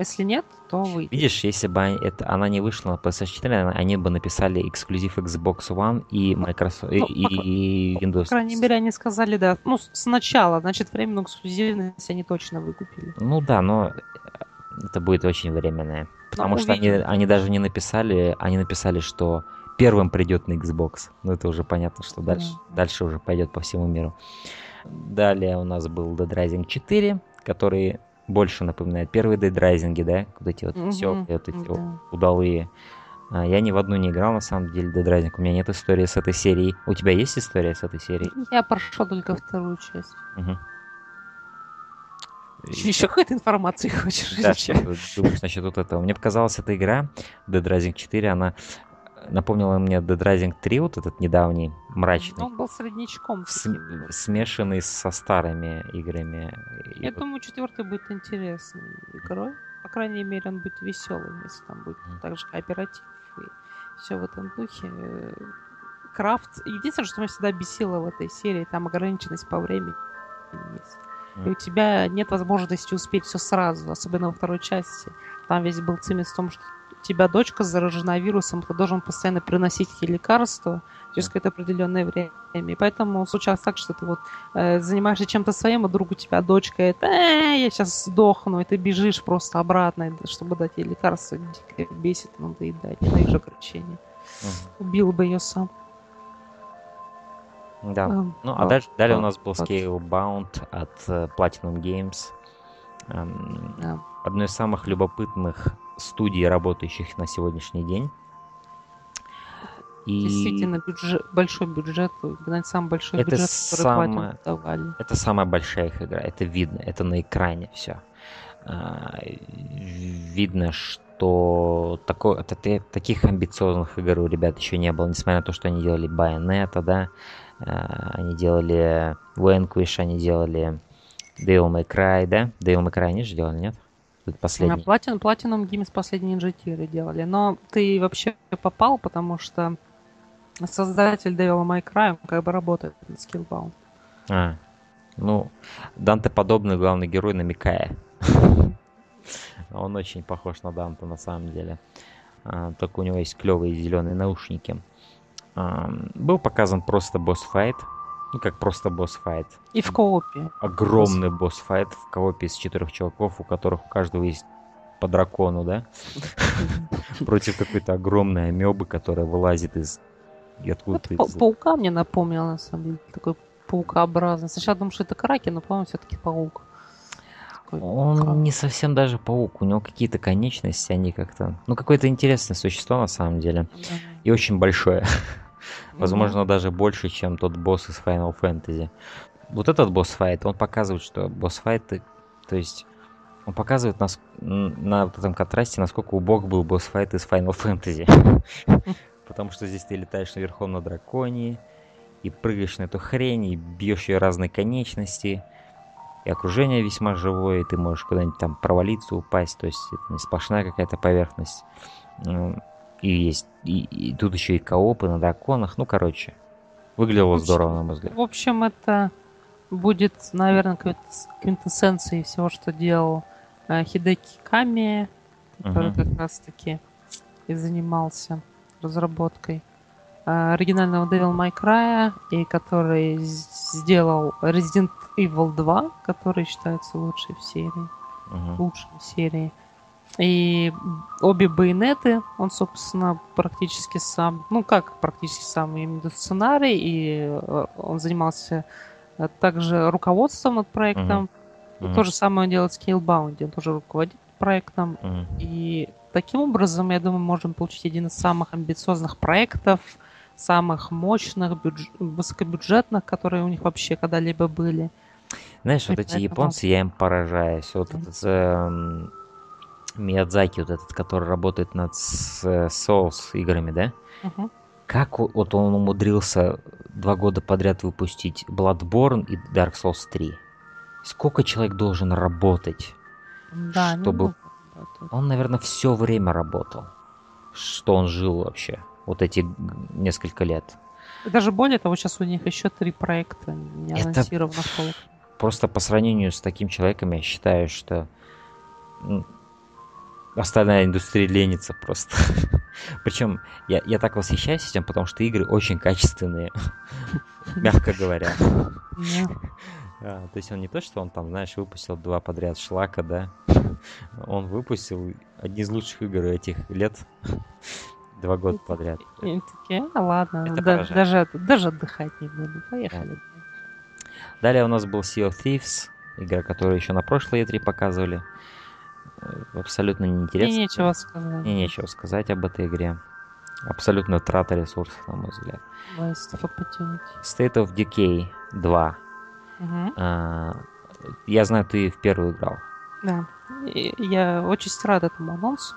Если нет, то вы. Видишь, если бы это, она не вышла на PS4, 4, они бы написали эксклюзив Xbox One и Microsoft ну, и, по, и Windows. По крайней мере, они сказали, да. Ну, сначала, значит, временную эксклюзивность они точно выкупили. Ну да, но это будет очень временное. Потому но что они, они даже не написали, они написали, что первым придет на Xbox. Ну, это уже понятно, что дальше, mm. дальше уже пойдет по всему миру. Далее у нас был Dead Rising 4, который больше напоминает первые Dead да? Вот эти вот угу, все, вот эти да. удалые. А, я ни в одну не играл, на самом деле, Rising. У меня нет истории с этой серией. У тебя есть история с этой серией? Я прошел только вторую часть. Угу. Еще какой-то информации хочешь? Да, что думаешь насчет вот этого? Мне показалась эта игра, Dead Rising 4, она напомнила мне Dead Rising 3, вот этот недавний, мрачный. Он был среднячком. С, смешанный со старыми играми. Я И думаю, вот... четвертый будет интересной игрой. По крайней мере, он будет веселым, если там будет mm. также кооператив и все в этом духе. Крафт. Единственное, что меня всегда бесило в этой серии, там ограниченность по времени есть. И у тебя нет возможности успеть все сразу, особенно во второй части. Там весь был цимис в том, что тебя дочка заражена вирусом, ты должен постоянно приносить ей лекарства через какое-то определенное время. И поэтому случалось так, что ты вот э, занимаешься чем-то своим, а вдруг у тебя дочка это э, я сейчас сдохну, и ты бежишь просто обратно, чтобы дать ей лекарство, дико бесит, надоедает, ненавижу ограничения. Угу. Убил бы ее сам. Да. Um, ну, а, а дальше, далее а, у нас был Scalebound от uh, Platinum Games. Um, yeah. Одно из самых любопытных студий, работающих на сегодняшний день. И... Действительно, бюджет, большой бюджет, наверное, самый большой это бюджет, который давали. Это самая большая их игра, это видно, это на экране все. А, видно, что такой, таких амбициозных игр у ребят еще не было, несмотря на то, что они делали Bayonetta, да, э, они делали Vanquish, они делали Devil May Cry, да? Devil May Cry они же делали, нет? Тут последний. Platinum, Platinum Games последний Ninja делали. Но ты вообще попал, потому что создатель Devil May Cry как бы работает на Skillbound. А, ну, Данте подобный главный герой намекая. Он очень похож на Данте на самом деле. А, только у него есть клевые зеленые наушники. Был показан просто босс-файт. Ну, как просто босс-файт. И в коопе. Огромный босс-файт в коопе из четырех чуваков, у которых у каждого есть по дракону, да? Против какой-то огромной амебы, которая вылазит из... Откуда-то из... Паука мне напомнил, на самом деле. Такой паукообразный. Сначала думал, что это кракен, но, по-моему, все-таки паук. Он не совсем даже паук, у него какие-то конечности, они как-то... Ну, какое-то интересное существо на самом деле. И очень большое. Возможно, даже больше, чем тот босс из Final Fantasy. Вот этот босс-файт, он показывает, что босс-файты... То есть, он показывает нас на вот этом контрасте, насколько убог был босс-файт из Final Fantasy. Потому что здесь ты летаешь наверхом на драконе, и прыгаешь на эту хрень, и бьешь ее разные конечности и окружение весьма живое, и ты можешь куда-нибудь там провалиться, упасть, то есть это не сплошная какая-то поверхность. И есть, и, и тут еще и коопы на драконах, ну, короче, выглядело общем, здорово, на мой взгляд. В общем, это будет, наверное, квинтэссенцией всего, что делал э, Хидеки Ками, который uh-huh. как раз-таки и занимался разработкой э, оригинального Devil May Cry, и который сделал Resident Evil 2, который считается лучшей в серии. Uh-huh. Лучшей в серии. И обе байонеты, он, собственно, практически сам, ну как практически сам, имею в виду сценарий, и э, он занимался э, также руководством над проектом. Uh-huh. Uh-huh. То же самое он делает с Scalebound, он тоже руководит проектом. Uh-huh. И таким образом, я думаю, можем получить один из самых амбициозных проектов, самых мощных, бюдж... высокобюджетных, которые у них вообще когда-либо были. Знаешь, вот эти японцы, я им поражаюсь. Вот этот э, Миядзаки, вот этот, который работает над Souls играми, да? Угу. Как вот он умудрился два года подряд выпустить Bloodborne и Dark Souls 3? Сколько человек должен работать, да, чтобы... Он, наверное, все время работал. Что он жил вообще? Вот эти несколько лет. Даже более того, сейчас у них еще три проекта не анонсировано. Это просто по сравнению с таким человеком я считаю, что остальная индустрия ленится просто. Причем я, я так восхищаюсь этим, потому что игры очень качественные, мягко говоря. А, то есть он не то, что он там, знаешь, выпустил два подряд шлака, да? Он выпустил одни из лучших игр этих лет. Два года подряд. И такие, а ладно, да, даже, даже отдыхать не буду. Поехали. Далее у нас был Sea of Thieves, игра, которую еще на прошлой E3 показывали. Э, абсолютно неинтересно. Мне нечего сказать. Мне нечего сказать об этой игре. Абсолютно трата ресурсов, на мой взгляд. Waste of Opportunity. State of Decay 2. Угу. А, я знаю, ты в первую играл. Да. Я очень рад этому анонсу.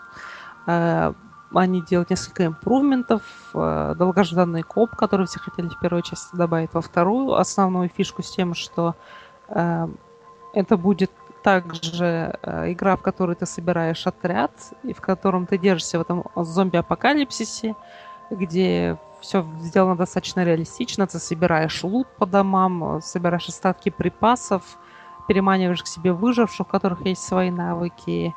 А, они делают несколько импрувментов, а, долгожданный коп, который все хотели в первой части добавить во вторую. Основную фишку с тем, что это будет также э, игра, в которой ты собираешь отряд, и в котором ты держишься в этом зомби-апокалипсисе, где все сделано достаточно реалистично. Ты собираешь лут по домам, собираешь остатки припасов, переманиваешь к себе выживших, у которых есть свои навыки.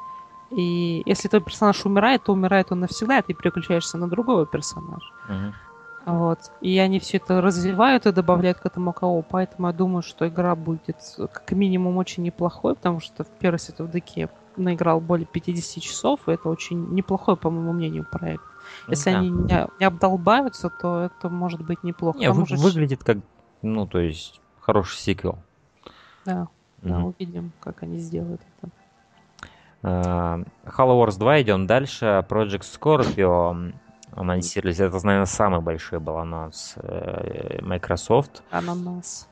И если твой персонаж умирает, то умирает он навсегда, и ты переключаешься на другого персонажа. Uh-huh. Вот. И они все это развивают и добавляют к этому КО. Поэтому я думаю, что игра будет как минимум очень неплохой, потому что в первый сет в Деке наиграл более 50 часов, и это очень неплохой, по моему мнению, проект. Если да. они не, не обдолбаются, то это может быть неплохо. Не, вы, уже... выглядит как, ну, то есть, хороший сиквел. Да, mm-hmm. да, увидим, как они сделают это. Uh, Halo Wars 2, идем дальше. Project Scorpio анонсировались. Это, наверное, самый большой был анонс э, Microsoft. Ананас.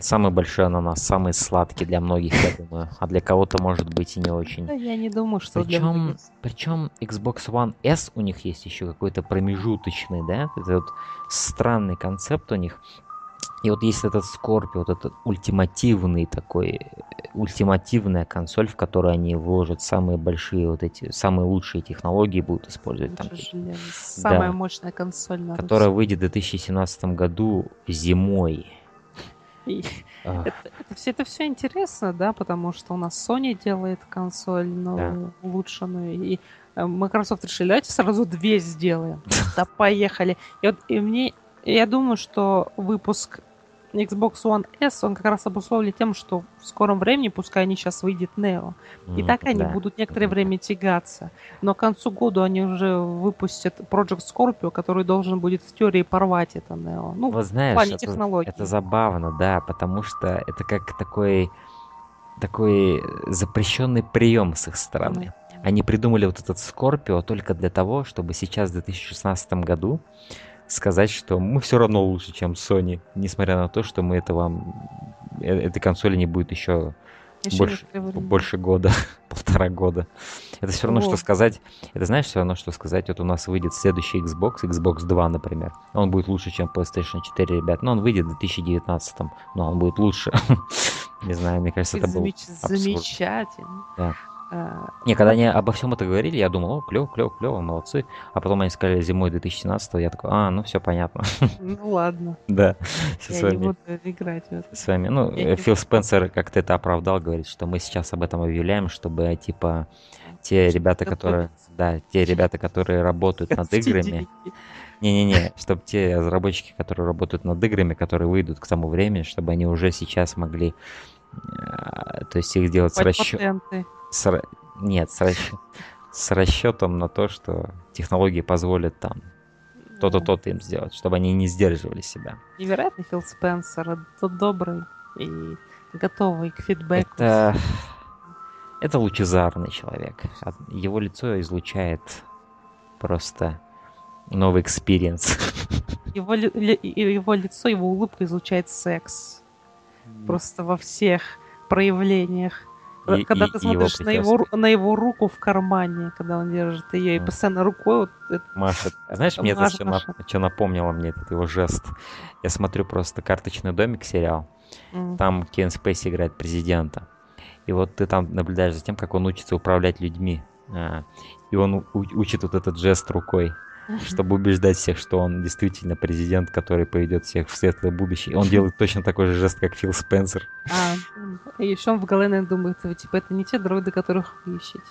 самый большой ананас, самый сладкий для многих, я думаю. А для кого-то может быть и не очень. я не думаю, что причем, для. Причем Xbox One S у них есть еще какой-то промежуточный, да? Это вот странный концепт у них. И вот есть этот Scorpio, вот этот ультимативный такой, ультимативная консоль, в которую они вложат самые большие вот эти, самые лучшие технологии будут использовать. Там, Самая да, мощная консоль. На которая выйдет в 2017 году зимой. это, это, все, это все интересно, да, потому что у нас Sony делает консоль, но да. улучшенную, и э, Microsoft решили, давайте сразу две сделаем. Да, поехали. И вот и мне, я думаю, что выпуск Xbox One S, он как раз обусловлен тем, что в скором времени, пускай они сейчас выйдет Neo, и так они да. будут некоторое время тягаться. Но к концу года они уже выпустят Project Scorpio, который должен будет в теории порвать это Neo. Ну, вот знаешь, в плане это, технологий. Это забавно, да, потому что это как такой такой запрещенный прием с их стороны. Они придумали вот этот Scorpio только для того, чтобы сейчас в 2016 году сказать, что мы все равно лучше, чем Sony, несмотря на то, что мы это вам э, этой консоли не будет еще, еще больше, больше года, полтора года. Это все равно, О. что сказать, это знаешь, все равно, что сказать, вот у нас выйдет следующий Xbox, Xbox 2, например. Он будет лучше, чем PlayStation 4, ребят. Но он выйдет в 2019, но он будет лучше. Не знаю, мне кажется, это было Замечательно. Да. Не, когда они обо всем это говорили, я думал, о, клево, клево, клево, молодцы. А потом они сказали зимой 2017 я такой, а, ну все понятно. Ну ладно. Да, я с вами. не буду играть в это. С вами. Ну, я Фил Спенсер как-то это оправдал, говорит, что мы сейчас об этом объявляем, чтобы, типа, те ребята, которые... Да, те ребята, которые работают над играми... Не-не-не, чтобы те разработчики, которые работают над играми, которые выйдут к тому времени, чтобы они уже сейчас могли э, то есть их делать с расчетом с, нет, с, расч... с расчетом на то, что технологии позволят там то-то, то-то им сделать, чтобы они не сдерживали себя. Невероятный Фил Спенсер, тот добрый и готовый к фидбэку. Это, это лучезарный человек. Его лицо излучает просто новый experience. Его, его лицо, его улыбка излучает секс. Просто во всех проявлениях. И, когда и, ты смотришь его на, его, на его руку в кармане, когда он держит ее, и постоянно рукой вот это... Машет. Знаешь, мне это что, на, что напомнило мне этот его жест? Я смотрю просто «Карточный домик» сериал. Mm. Там Кевин Спейси играет президента. И вот ты там наблюдаешь за тем, как он учится управлять людьми. А, и он учит вот этот жест рукой чтобы убеждать всех, что он действительно президент, который поведет всех в светлое будущее. Он делает точно такой же жест, как Фил Спенсер. А, и еще он в голове, наверное, думает, вы, типа, это не те дроиды, которых вы ищете.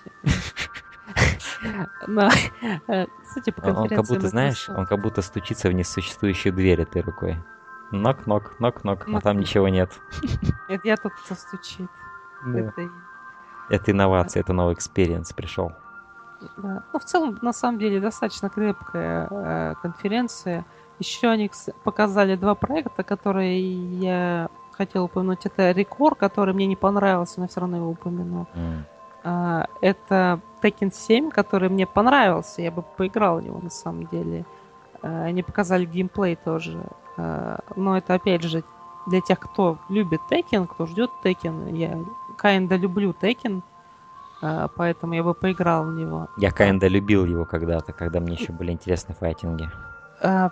Но, э, кстати, по Он как будто, знаешь, он как будто стучится в несуществующую дверь этой рукой. Knock-knock, knock-knock, а там ничего нет. Это я тут кто стучит. Это инновация, это новый experience пришел. Ну, в целом, на самом деле, достаточно крепкая э, конференция. Еще они показали два проекта, которые я хотел упомянуть. Это ReCore, который мне не понравился, но все равно его упомянул. Mm. Это Tekken 7, который мне понравился. Я бы поиграл в него на самом деле. Uh, они показали геймплей тоже. Uh, но это опять же для тех, кто любит Tekken, кто ждет Tekken. Я kinda люблю Tekken. А, поэтому я бы поиграл в него. Я kinda любил его когда-то, когда мне еще были интересны файтинги. А,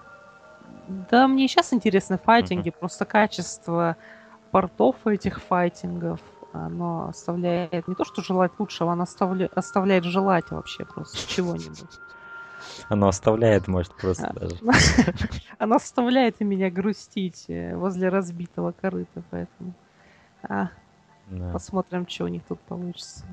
да, мне сейчас интересны файтинги, mm-hmm. просто качество портов этих файтингов, оно оставляет не то, что желать лучшего, оно оставля... оставляет желать вообще просто чего-нибудь. Оно оставляет, может, просто а, даже. Оно оставляет меня грустить э, возле разбитого корыта, поэтому... А, Посмотрим, что у них тут получится.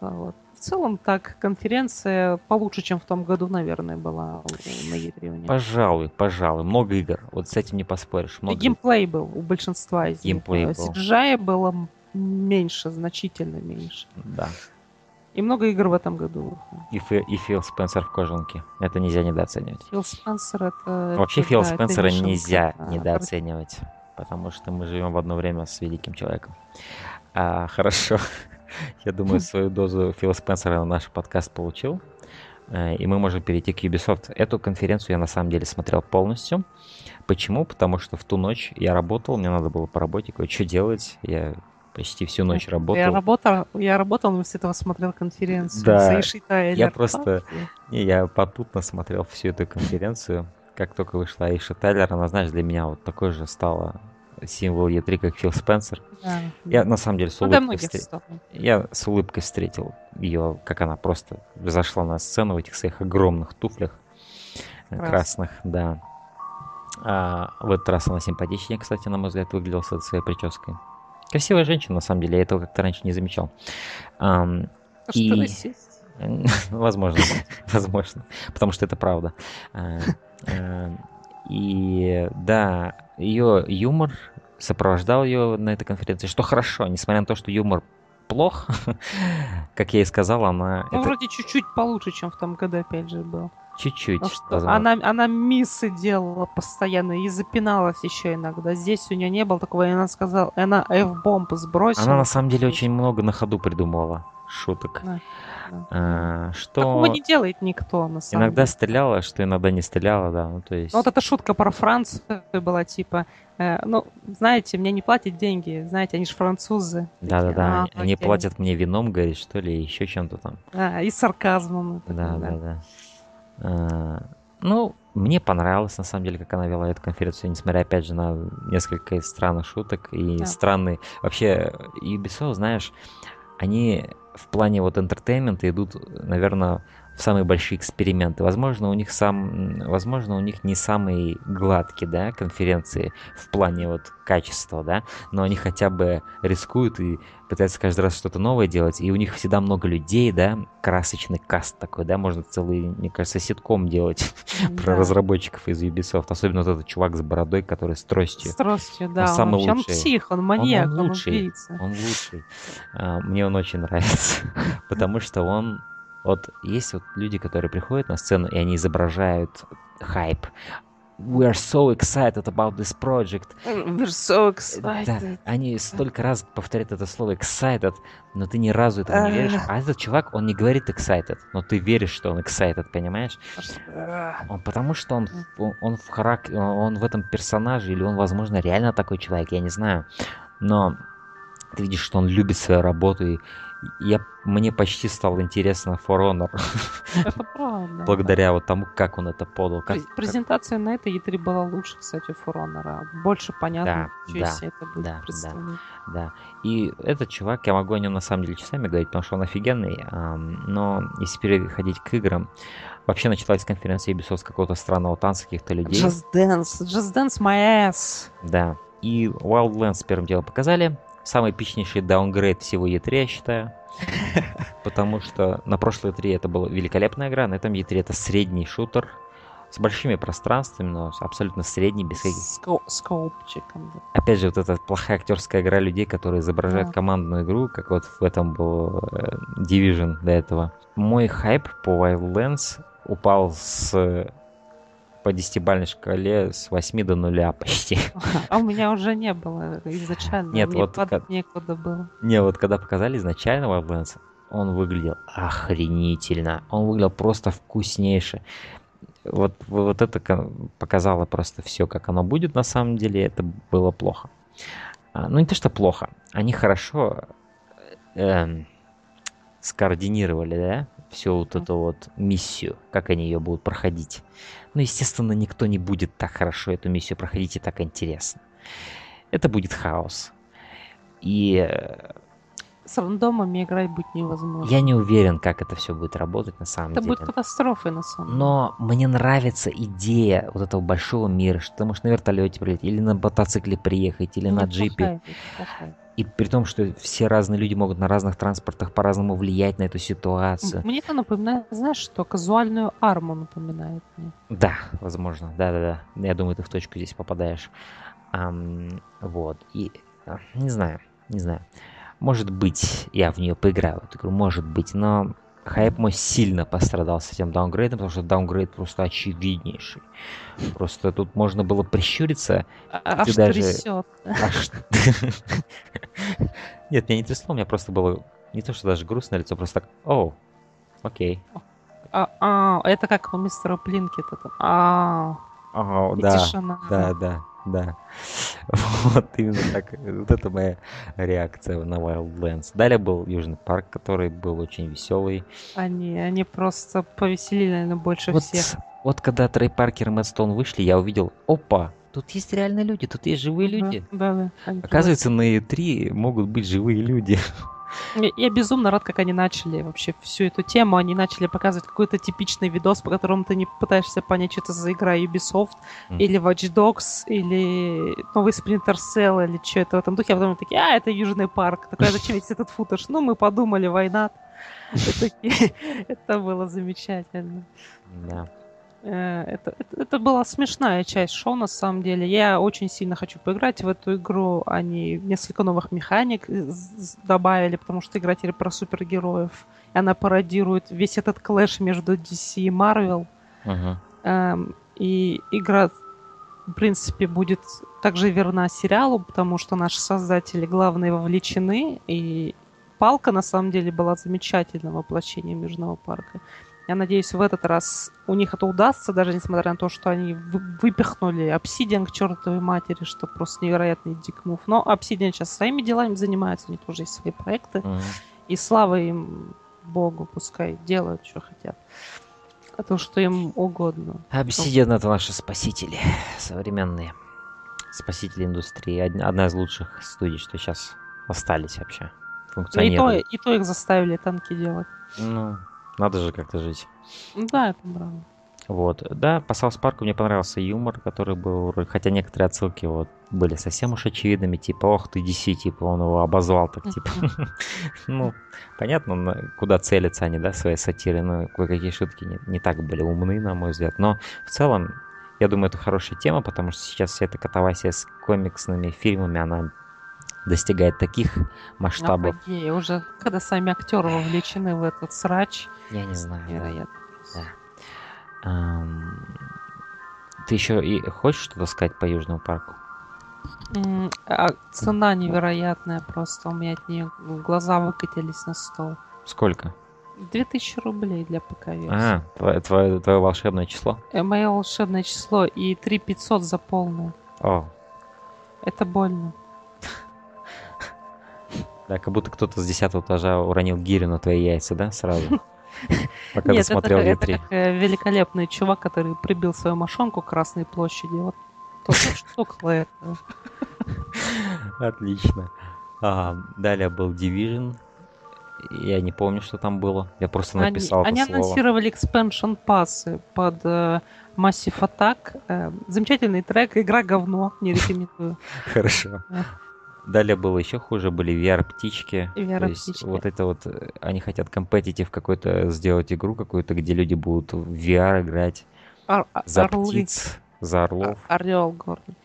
А, вот. В целом, так, конференция получше, чем в том году, наверное, была на E3. Пожалуй, пожалуй. Много игр. Вот с этим не поспоришь. Много... И геймплей был у большинства из геймплей них. Был. CGI было меньше, значительно меньше. Да. И много игр в этом году. И, Фи, и Фил Спенсер в кожанке. Это нельзя недооценивать. Фил Спенсер это... Вообще это, Фил да, Спенсера нельзя а, недооценивать. Потому что мы живем в одно время с великим человеком. А, хорошо. Я думаю, свою дозу Фила Спенсера на наш подкаст получил. э, и мы можем перейти к Ubisoft. Эту конференцию я на самом деле смотрел полностью. Почему? Потому что в ту ночь я работал, мне надо было по работе кое-что делать. Я почти всю ночь работал. Я работал, я работал, но вместо этого смотрел конференцию. Да, я просто, не, я попутно смотрел всю эту конференцию. Как только вышла Аиша Тайлер, она, знаешь, для меня вот такой же стала символ Е3, как Фил Спенсер. Да. Я на самом деле с улыбкой, ну, встр... я с улыбкой встретил ее, как она просто зашла на сцену в этих своих огромных туфлях Крас. красных, да. А, в этот раз она симпатичнее, кстати, на мой взгляд, выглядела с этой своей прической. Красивая женщина, на самом деле, я этого как-то раньше не замечал. А, и... Возможно, возможно, потому что это правда. И да, ее юмор сопровождал ее на этой конференции, что хорошо, несмотря на то, что юмор плох, как я и сказал, она... Ну, это... вроде чуть-чуть получше, чем в том году, опять же, был. Чуть-чуть. Ну, она, она миссы делала постоянно и запиналась еще иногда. Здесь у нее не было такого, и она сказала, она F-бомб сбросила. Она на самом деле очень много на ходу придумывала шуток. Да. А, что... Такого не делает никто, на самом Иногда деле. стреляла, что иногда не стреляла, да. Ну, то есть... Ну, вот эта шутка про Францию была, типа, э, ну, знаете, мне не платят деньги, знаете, они же французы. Да-да-да, а, они окей. платят мне вином, говорит, что ли, еще чем-то там. А, и сарказмом. Да-да-да. А, ну, мне понравилось, на самом деле, как она вела эту конференцию, несмотря, опять же, на несколько странных шуток и да. странные... Вообще, Ubisoft, знаешь, они в плане вот entertainment а идут, наверное, в самые большие эксперименты. Возможно, у них сам, возможно, у них не самые гладкие, да, конференции в плане вот качества, да, но они хотя бы рискуют и пытаются каждый раз что-то новое делать, и у них всегда много людей, да, красочный каст такой, да, можно целый, мне кажется, ситком делать да. про разработчиков из Ubisoft, особенно вот этот чувак с бородой, который с тростью. С тростью, да. Он, самый он, лучший. он псих, он маньяк, он, он лучший. Он, убийца. он лучший. А, мне он очень нравится, потому что он вот есть вот люди, которые приходят на сцену, и они изображают хайп. We are so excited about this project. We're so excited. Да, они столько раз повторяют это слово excited, но ты ни разу этому не веришь. А этот чувак, он не говорит excited, но ты веришь, что он excited, понимаешь? Он, потому что он, он, он в харак... он в этом персонаже, или он, возможно, реально такой человек, я не знаю. Но ты видишь, что он любит свою работу, и я, мне почти стало интересно For Honor. Это правда. Благодаря вот тому, как он это подал. Как, Презентация как... на этой E3 была лучше, кстати, For Honor. Больше понятно, да, что да, это будет да, да, да. И этот чувак, я могу о нем на самом деле часами говорить, потому что он офигенный. Но если переходить к играм, вообще началась конференция Ubisoft с какого-то странного танца каких-то людей. Just Dance, Just Dance my ass. Да. И Wildlands первым делом показали самый эпичнейший даунгрейд всего E3, я считаю. Потому что на прошлой E3 это была великолепная игра, на этом E3 это средний шутер с большими пространствами, но абсолютно средний, без каких... Скоп, скопчиком. Да. Опять же, вот эта плохая актерская игра людей, которые изображают да. командную игру, как вот в этом был э, Division до этого. Мой хайп по Wildlands упал с по десятибальной шкале с 8 до 0 почти. А у меня уже не было изначально. Нет, Мне вот как... некуда было. Не, вот когда показали изначально Wildlands, он выглядел охренительно. Он выглядел просто вкуснейше. Вот, вот это показало просто все, как оно будет на самом деле. Это было плохо. А, ну, не то, что плохо. Они хорошо э, скоординировали, да, всю вот эту вот миссию, как они ее будут проходить. Но, естественно, никто не будет так хорошо эту миссию проходить и так интересно. Это будет хаос. И... Э, С рандомами играть будет невозможно. Я не уверен, как это все будет работать на самом это деле. Это будет катастрофой на самом деле. Но мне нравится идея вот этого большого мира, что ты можешь на вертолете прилететь, или на мотоцикле приехать, или не на джипе. Плохая. И при том, что все разные люди могут на разных транспортах по-разному влиять на эту ситуацию. Мне это напоминает, знаешь, что казуальную арму напоминает мне. Да, возможно, да-да-да. Я думаю, ты в точку здесь попадаешь. Um, вот. И а, не знаю, не знаю. Может быть, я в нее поиграю, эту игру, может быть, но хайп мой сильно пострадал с этим даунгрейдом, потому что даунгрейд просто очевиднейший. Просто тут можно было прищуриться. А, аж даже... трясет. Аж... Нет, меня не трясло, у меня просто было не то, что даже грустное лицо, просто так, о, окей. А, а, это как у мистера там. А, да, да, да, да. Вот именно так. Вот это моя реакция на Wildlands. Далее был Южный парк, который был очень веселый. Они, они просто повеселили, наверное, больше вот, всех. Вот когда Трей Паркер и Мэтт Стоун вышли, я увидел, опа, тут есть реальные люди, тут есть живые люди. Да, да. Оказывается, на E3 могут быть живые люди. Я, безумно рад, как они начали вообще всю эту тему. Они начали показывать какой-то типичный видос, по которому ты не пытаешься понять, что это за игра Ubisoft, mm. или Watch Dogs, или новый Splinter Cell, или что это в этом духе. А потом такие, а, это Южный парк. Такой, а зачем весь этот футаж? Ну, мы подумали, война. Это было замечательно. Да. Э, это, это, это была смешная часть шоу, на самом деле. Я очень сильно хочу поиграть в эту игру. Они несколько новых механик добавили, потому что игра теперь про супергероев. И она пародирует весь этот клэш между DC и Marvel. Uh-huh. Эм, и игра, в принципе, будет также верна сериалу, потому что наши создатели главные вовлечены. И Палка, на самом деле, была замечательным воплощением Южного парка. Я надеюсь, в этот раз у них это удастся, даже несмотря на то, что они выпихнули Obsidian к чертовой матери, что просто невероятный дикмув. Но Obsidian сейчас своими делами занимается, у них тоже есть свои проекты. Mm-hmm. И слава им Богу, пускай делают, что хотят. А то, что им угодно. Obsidian это наши спасители современные. Спасители индустрии. Одна из лучших студий, что сейчас остались вообще. Функционируют. И то, и то их заставили танки делать. Ну, надо же как-то жить. Да, это правда. Вот, да, по Саус Парку мне понравился юмор, который был, хотя некоторые отсылки вот были совсем уж очевидными, типа, ох ты, DC, типа, он его обозвал так, типа. Ну, понятно, куда целятся они, да, свои сатиры, но кое-какие шутки не, не так были умны, на мой взгляд. Но в целом, я думаю, это хорошая тема, потому что сейчас вся эта катавасия с комиксными фильмами, она достигает таких масштабов. Апогея. Уже когда сами актеры вовлечены в этот срач. Я не знаю. Невероятно. Да. Um, ты еще и хочешь что-то сказать по Южному парку? А цена невероятная просто. У меня от нее глаза выкатились на стол. Сколько? 2000 рублей для ПК-версии. А, твое, твое, твое волшебное число? Э, мое волшебное число и 3500 за полную. О. Это больно. Да, как будто кто-то с десятого этажа уронил гирю на твои яйца, да, сразу? Пока Нет, ты смотрел это, это как э, великолепный чувак, который прибил свою мошонку к Красной площади. Вот штука это. Отлично. А, далее был Division. Я не помню, что там было. Я просто написал они, это Они слово. анонсировали expansion пассы под uh, Massive Attack. Uh, замечательный трек. Игра говно. Не рекомендую. Хорошо. Далее было еще хуже, были VR-птички. VR-птички. Вот это вот, э, они хотят компетитив какой-то сделать игру какую-то, где люди будут в VR играть. Ор- за орлы. птиц, за орлов. Орел горный.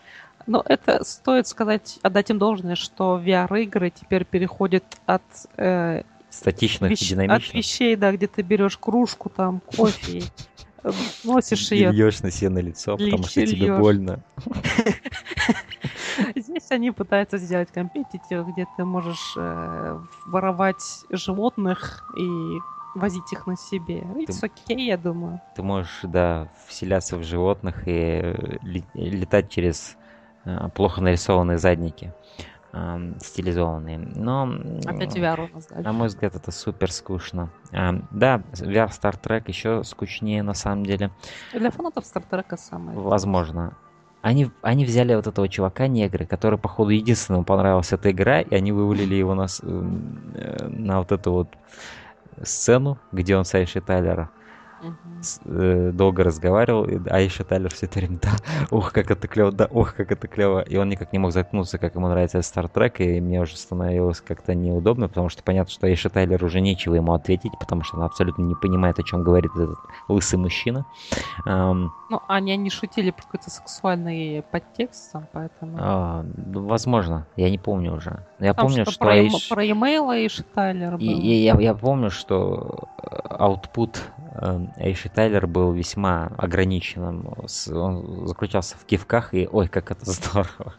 Но это стоит сказать, отдать им должное, что VR-игры теперь переходят от э, статичных вещ... динамичных. От вещей, да, где ты берешь кружку, там, кофе, носишь ее. Льешь на себе на лицо, потому что тебе больно. Здесь они пытаются сделать компетитив, где ты можешь э, воровать животных и возить их на себе. It's ты, okay, я думаю. Ты можешь, да, вселяться в животных и э, летать через э, плохо нарисованные задники э, стилизованные. Но... Опять VR у нас дальше. На мой взгляд, это супер скучно. Э, да, VR Star Trek еще скучнее на самом деле. Для фанатов Star Trek самое. Возможно. Они, они взяли вот этого чувака негры, который, походу, единственному понравилась эта игра, и они вывалили его на, э, на вот эту вот сцену, где он с Айшей Тайлера uh долго разговаривал, и Аиша Тайлер все это время, да, ох, как это клево, да, ох, как это клево. И он никак не мог заткнуться, как ему нравится Стартрек, и мне уже становилось как-то неудобно, потому что понятно, что Аиша Тайлер уже нечего ему ответить, потому что она абсолютно не понимает, о чем говорит этот лысый мужчина. Ну, они, они шутили про какой-то сексуальный подтекст, там, поэтому... А, возможно, я не помню уже. Я Там помню, что, что про, e-mail Аиши Тайлер был. И, и, я, я помню, что output Эйши Тайлер был весьма ограниченным. Он заключался в кивках, и ой, как это здорово.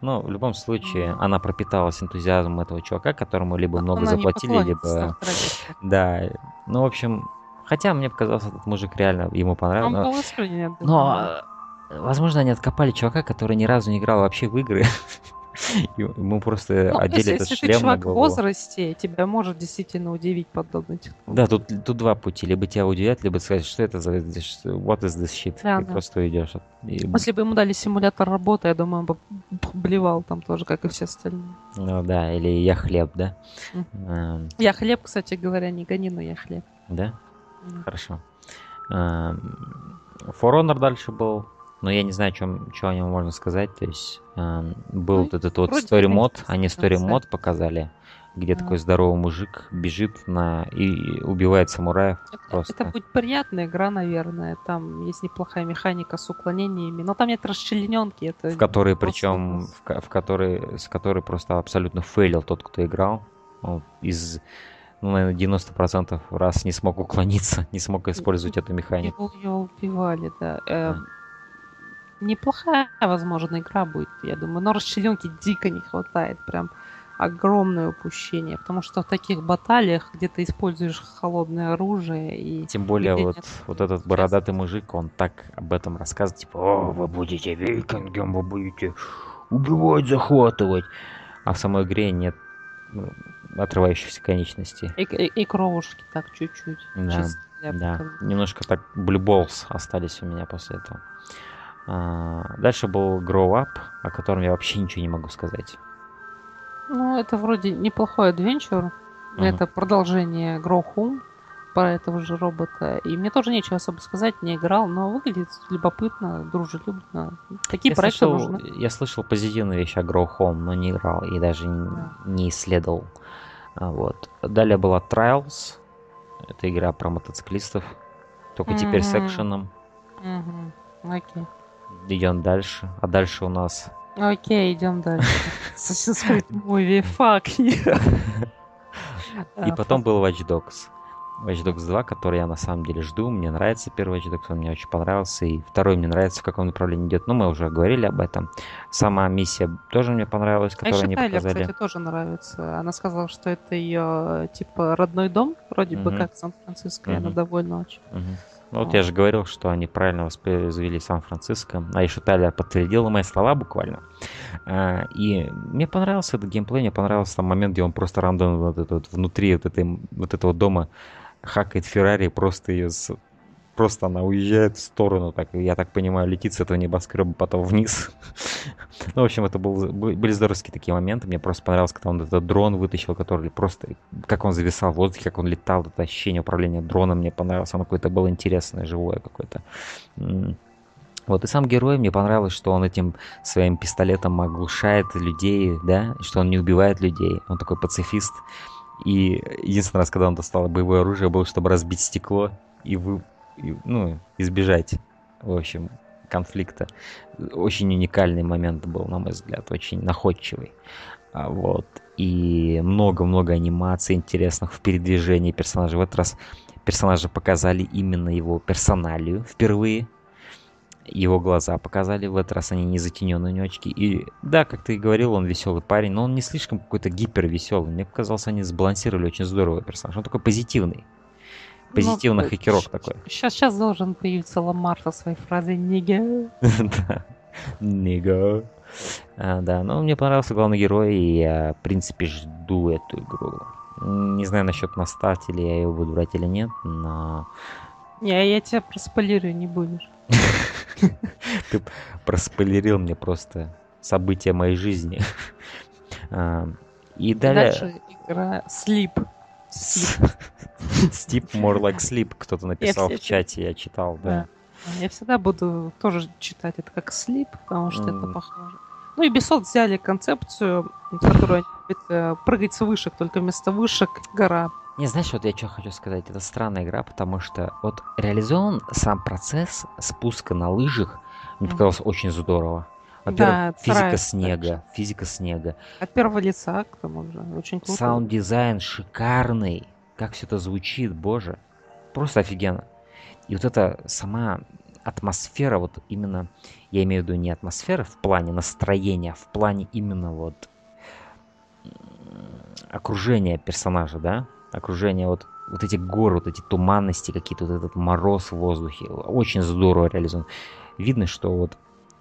Но в любом случае она пропиталась энтузиазмом этого чувака, которому либо много она заплатили, либо... Да. Ну, в общем, Хотя мне показалось, этот мужик реально ему понравился. Он искренне. Но, возможно, они откопали чувака, который ни разу не играл вообще в игры. Ему просто ну, одели этот если шлем ты чувак в возрасте, тебя может действительно удивить подобный технология. Да, тут, тут два пути. Либо тебя удивят, либо сказать, что это за... What is this shit? Да, ты да. просто уйдешь. И... Если бы ему дали симулятор работы, я думаю, он бы блевал там тоже, как и все остальные. Ну да, или я хлеб, да? Mm. Я хлеб, кстати говоря, не гони, но я хлеб. Да? Mm. Хорошо. For Honor дальше был но я не знаю, чем, что о нем можно сказать. То есть э, был ну, вот этот вот story мод, они story мод показали, где а. такой здоровый мужик бежит на и убивает самураев. Это, просто. это будет приятная игра, наверное. Там есть неплохая механика с уклонениями, но там нет расчлененки. Это в которой, причем, в, в которой, с которой просто абсолютно фейлил тот, кто играл. Он из ну, наверное, 90% раз не смог уклониться, не смог использовать эту механику. Его убивали, да. Эм, неплохая, возможно, игра будет, я думаю. Но расчлененки дико не хватает. Прям огромное упущение. Потому что в таких баталиях, где ты используешь холодное оружие и... Тем более вот, вот этот бородатый мужик, он так об этом рассказывает, типа, о, вы будете викингом, вы будете убивать, захватывать. А в самой игре нет ну, отрывающихся конечностей. И, и, и кровушки так чуть-чуть. Да, да. Немножко так блюболс остались у меня после этого. А, дальше был Grow Up, о котором я вообще ничего не могу сказать. Ну, это вроде неплохой адвенчур. Uh-huh. Это продолжение Grow Home про этого же робота. И мне тоже нечего особо сказать, не играл, но выглядит любопытно, дружелюбно. Такие я проекты слышал, нужны. Я слышал позитивные вещи о Grow Home, но не играл и даже yeah. не исследовал. А, вот. Далее была Trials. Это игра про мотоциклистов. Только mm-hmm. теперь с экшеном. Mm-hmm. Okay. Идем дальше. А дальше у нас... Окей, идем дальше. Assassin's Creed Movie, fuck И потом был Watch Dogs. Watch Dogs 2, который я на самом деле жду. Мне нравится первый Watch Dogs, он мне очень понравился. И второй мне нравится, в каком направлении идет. Ну, мы уже говорили об этом. Сама миссия тоже мне понравилась, а которую они Тайлер, показали. кстати, тоже нравится. Она сказала, что это ее, типа, родной дом, вроде бы как Сан-Франциско, и она довольна очень. Ну, вот я же говорил, что они правильно воспроизвели Сан-Франциско. А еще Тайлер подтвердил мои слова буквально. А, и мне понравился этот геймплей, мне понравился там момент, где он просто рандом вот этот, внутри вот, этой, вот этого дома хакает Феррари, просто ее с просто она уезжает в сторону, так, я так понимаю, летит с этого небоскреба потом вниз. ну, в общем, это был, были здоровские такие моменты. Мне просто понравилось, когда он этот дрон вытащил, который просто, как он зависал в воздухе, как он летал, это ощущение управления дроном мне понравилось. Оно какое-то было интересное, живое какое-то. Вот, и сам герой, мне понравилось, что он этим своим пистолетом оглушает людей, да, что он не убивает людей. Он такой пацифист. И единственный раз, когда он достал боевое оружие, было, чтобы разбить стекло и вы, ну, избежать, в общем, конфликта. Очень уникальный момент был, на мой взгляд, очень находчивый. А, вот. И много-много анимаций интересных в передвижении персонажа. В этот раз персонажа показали именно его персоналию впервые. Его глаза показали, в этот раз они не затененные у него очки. И да, как ты и говорил, он веселый парень, но он не слишком какой-то гипер веселый. Мне показалось, они сбалансировали очень здорово персонаж. Он такой позитивный позитивный ну, хакерок такой. Сейчас, сейчас должен появиться Ламар со своей фразой «Нига». Да, «Нига». А, да, но мне понравился главный герой, и я, в принципе, жду эту игру. Не знаю насчет настать, или я ее буду брать или нет, но... Не, я тебя проспойлерю, не будешь. Ты проспойлерил мне просто события моей жизни. А, и далее... Дальше игра Sleep. Sleep more like sleep, кто-то написал в чате, я читал, да. Я всегда буду тоже читать это как sleep, потому что это похоже. Ну и Ubisoft взяли концепцию, которую они прыгать с вышек, только вместо вышек гора. Не, знаешь, вот я что хочу сказать, это странная игра, потому что вот реализован сам процесс спуска на лыжах, мне показалось очень здорово. Во-первых, да, физика снега, так. физика снега. От первого лица, к тому же, очень круто. Саунд-дизайн шикарный. Как все это звучит, боже. Просто офигенно. И вот эта сама атмосфера, вот именно, я имею в виду не атмосфера в плане настроения, а в плане именно вот окружения персонажа, да? Окружение вот вот эти горы, вот эти туманности какие-то, вот этот мороз в воздухе, очень здорово реализован. Видно, что вот,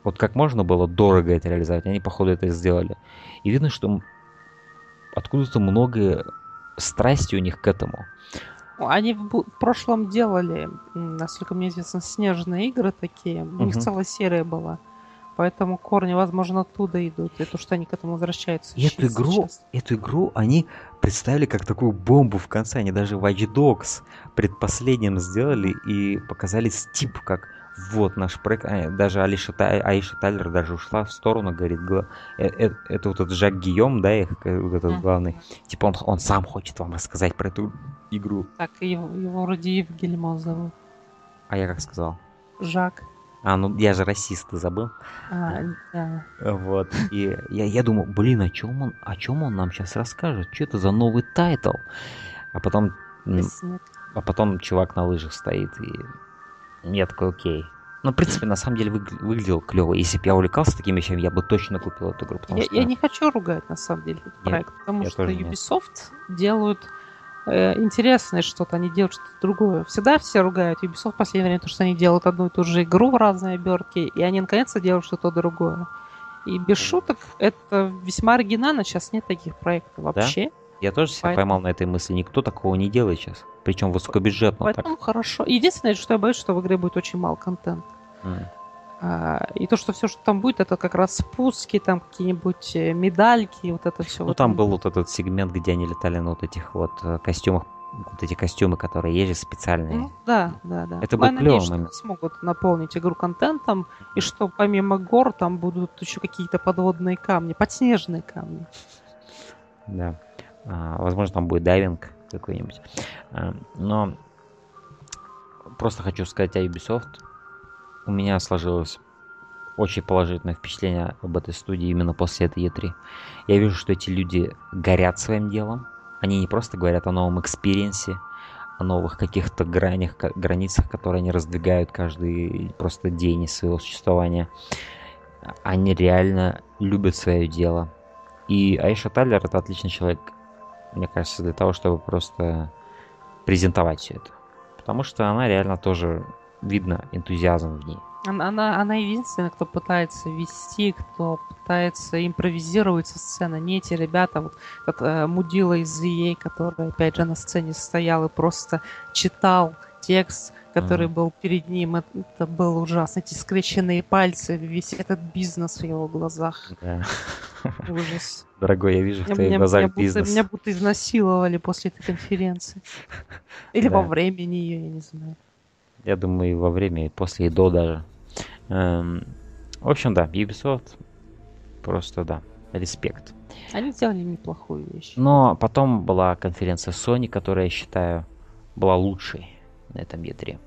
вот как можно было дорого это реализовать, они, походу, это сделали. И видно, что откуда-то много страсти у них к этому. Они в прошлом делали, насколько мне известно, снежные игры такие. У них целая серия была. Поэтому корни, возможно, оттуда идут. И то, что они к этому возвращаются. Эту игру, сейчас. эту игру они представили как такую бомбу в конце. Они даже Watch Dogs предпоследним сделали и показали Steep, как вот наш проект. А, даже Алиша, Аиша Тайлер даже ушла в сторону, говорит, э, э, это вот этот Жак Гийом, да, их, э, вот этот главный. Типа он, он сам хочет вам рассказать про эту игру. Так, его, его вроде Ив Гиймо зовут. А я как сказал? Жак. А, ну я же расист, ты забыл? А, да. Вот. И я, я думаю, блин, о чем он, о чем он нам сейчас расскажет? Что это за новый title? А потом, а потом чувак на лыжах стоит, и я такой, окей. Ну, в принципе, на самом деле выгля- выглядел клево. Если бы я увлекался такими вещами, я бы точно купил эту игру. Я, что... я не хочу ругать, на самом деле, этот проект, потому что Ubisoft нет. делают э, интересное что-то, они делают что-то другое. Всегда все ругают Ubisoft в последнее время, то, что они делают одну и ту же игру в разные обертки, и они наконец-то делают что-то другое. И без шуток, это весьма оригинально, сейчас нет таких проектов вообще. Да? Я тоже себя Поэтому... поймал на этой мысли. Никто такого не делает сейчас. Причем высокобюджетно. Поэтому так. хорошо. Единственное, что я боюсь, что в игре будет очень мало контента. Mm. А, и то, что все, что там будет, это как раз спуски, там какие-нибудь э, медальки, вот это все. Ну, вот там был вот этот сегмент, где они летали на вот этих вот э, костюмах, вот эти костюмы, которые же специальные. Ну, да, да, да. Это клевый момент. смогут наполнить игру контентом, и что помимо гор там будут еще какие-то подводные камни, подснежные камни. Да. А, возможно, там будет дайвинг какой-нибудь. А, но просто хочу сказать о Ubisoft у меня сложилось очень положительное впечатление об этой студии именно после этой E3. Я вижу, что эти люди горят своим делом. Они не просто говорят о новом experience е, о новых каких-то гранях, границах, которые они раздвигают каждый просто день из своего существования. Они реально любят свое дело. И Айша Тайлер это отличный человек, мне кажется, для того, чтобы просто презентовать все это. Потому что она реально тоже видно энтузиазм в ней. Она, она единственная, кто пытается вести, кто пытается импровизировать со сцены. Не эти ребята, вот как э, Мудила из EA, который опять же на сцене стоял и просто читал текст, который был перед ним. Это, было ужасно. Эти скрещенные пальцы, весь этот бизнес в его глазах. Да. Ужас. Дорогой, я вижу в твоих меня, глазах меня бизнес. Будто, меня будто изнасиловали после этой конференции. Или да. во время нее, я не знаю. Я думаю, и во время, и после, и до даже. Эм, в общем, да, Ubisoft просто, да, респект. Они сделали неплохую вещь. Но потом была конференция Sony, которая, я считаю, была лучшей на этом E3.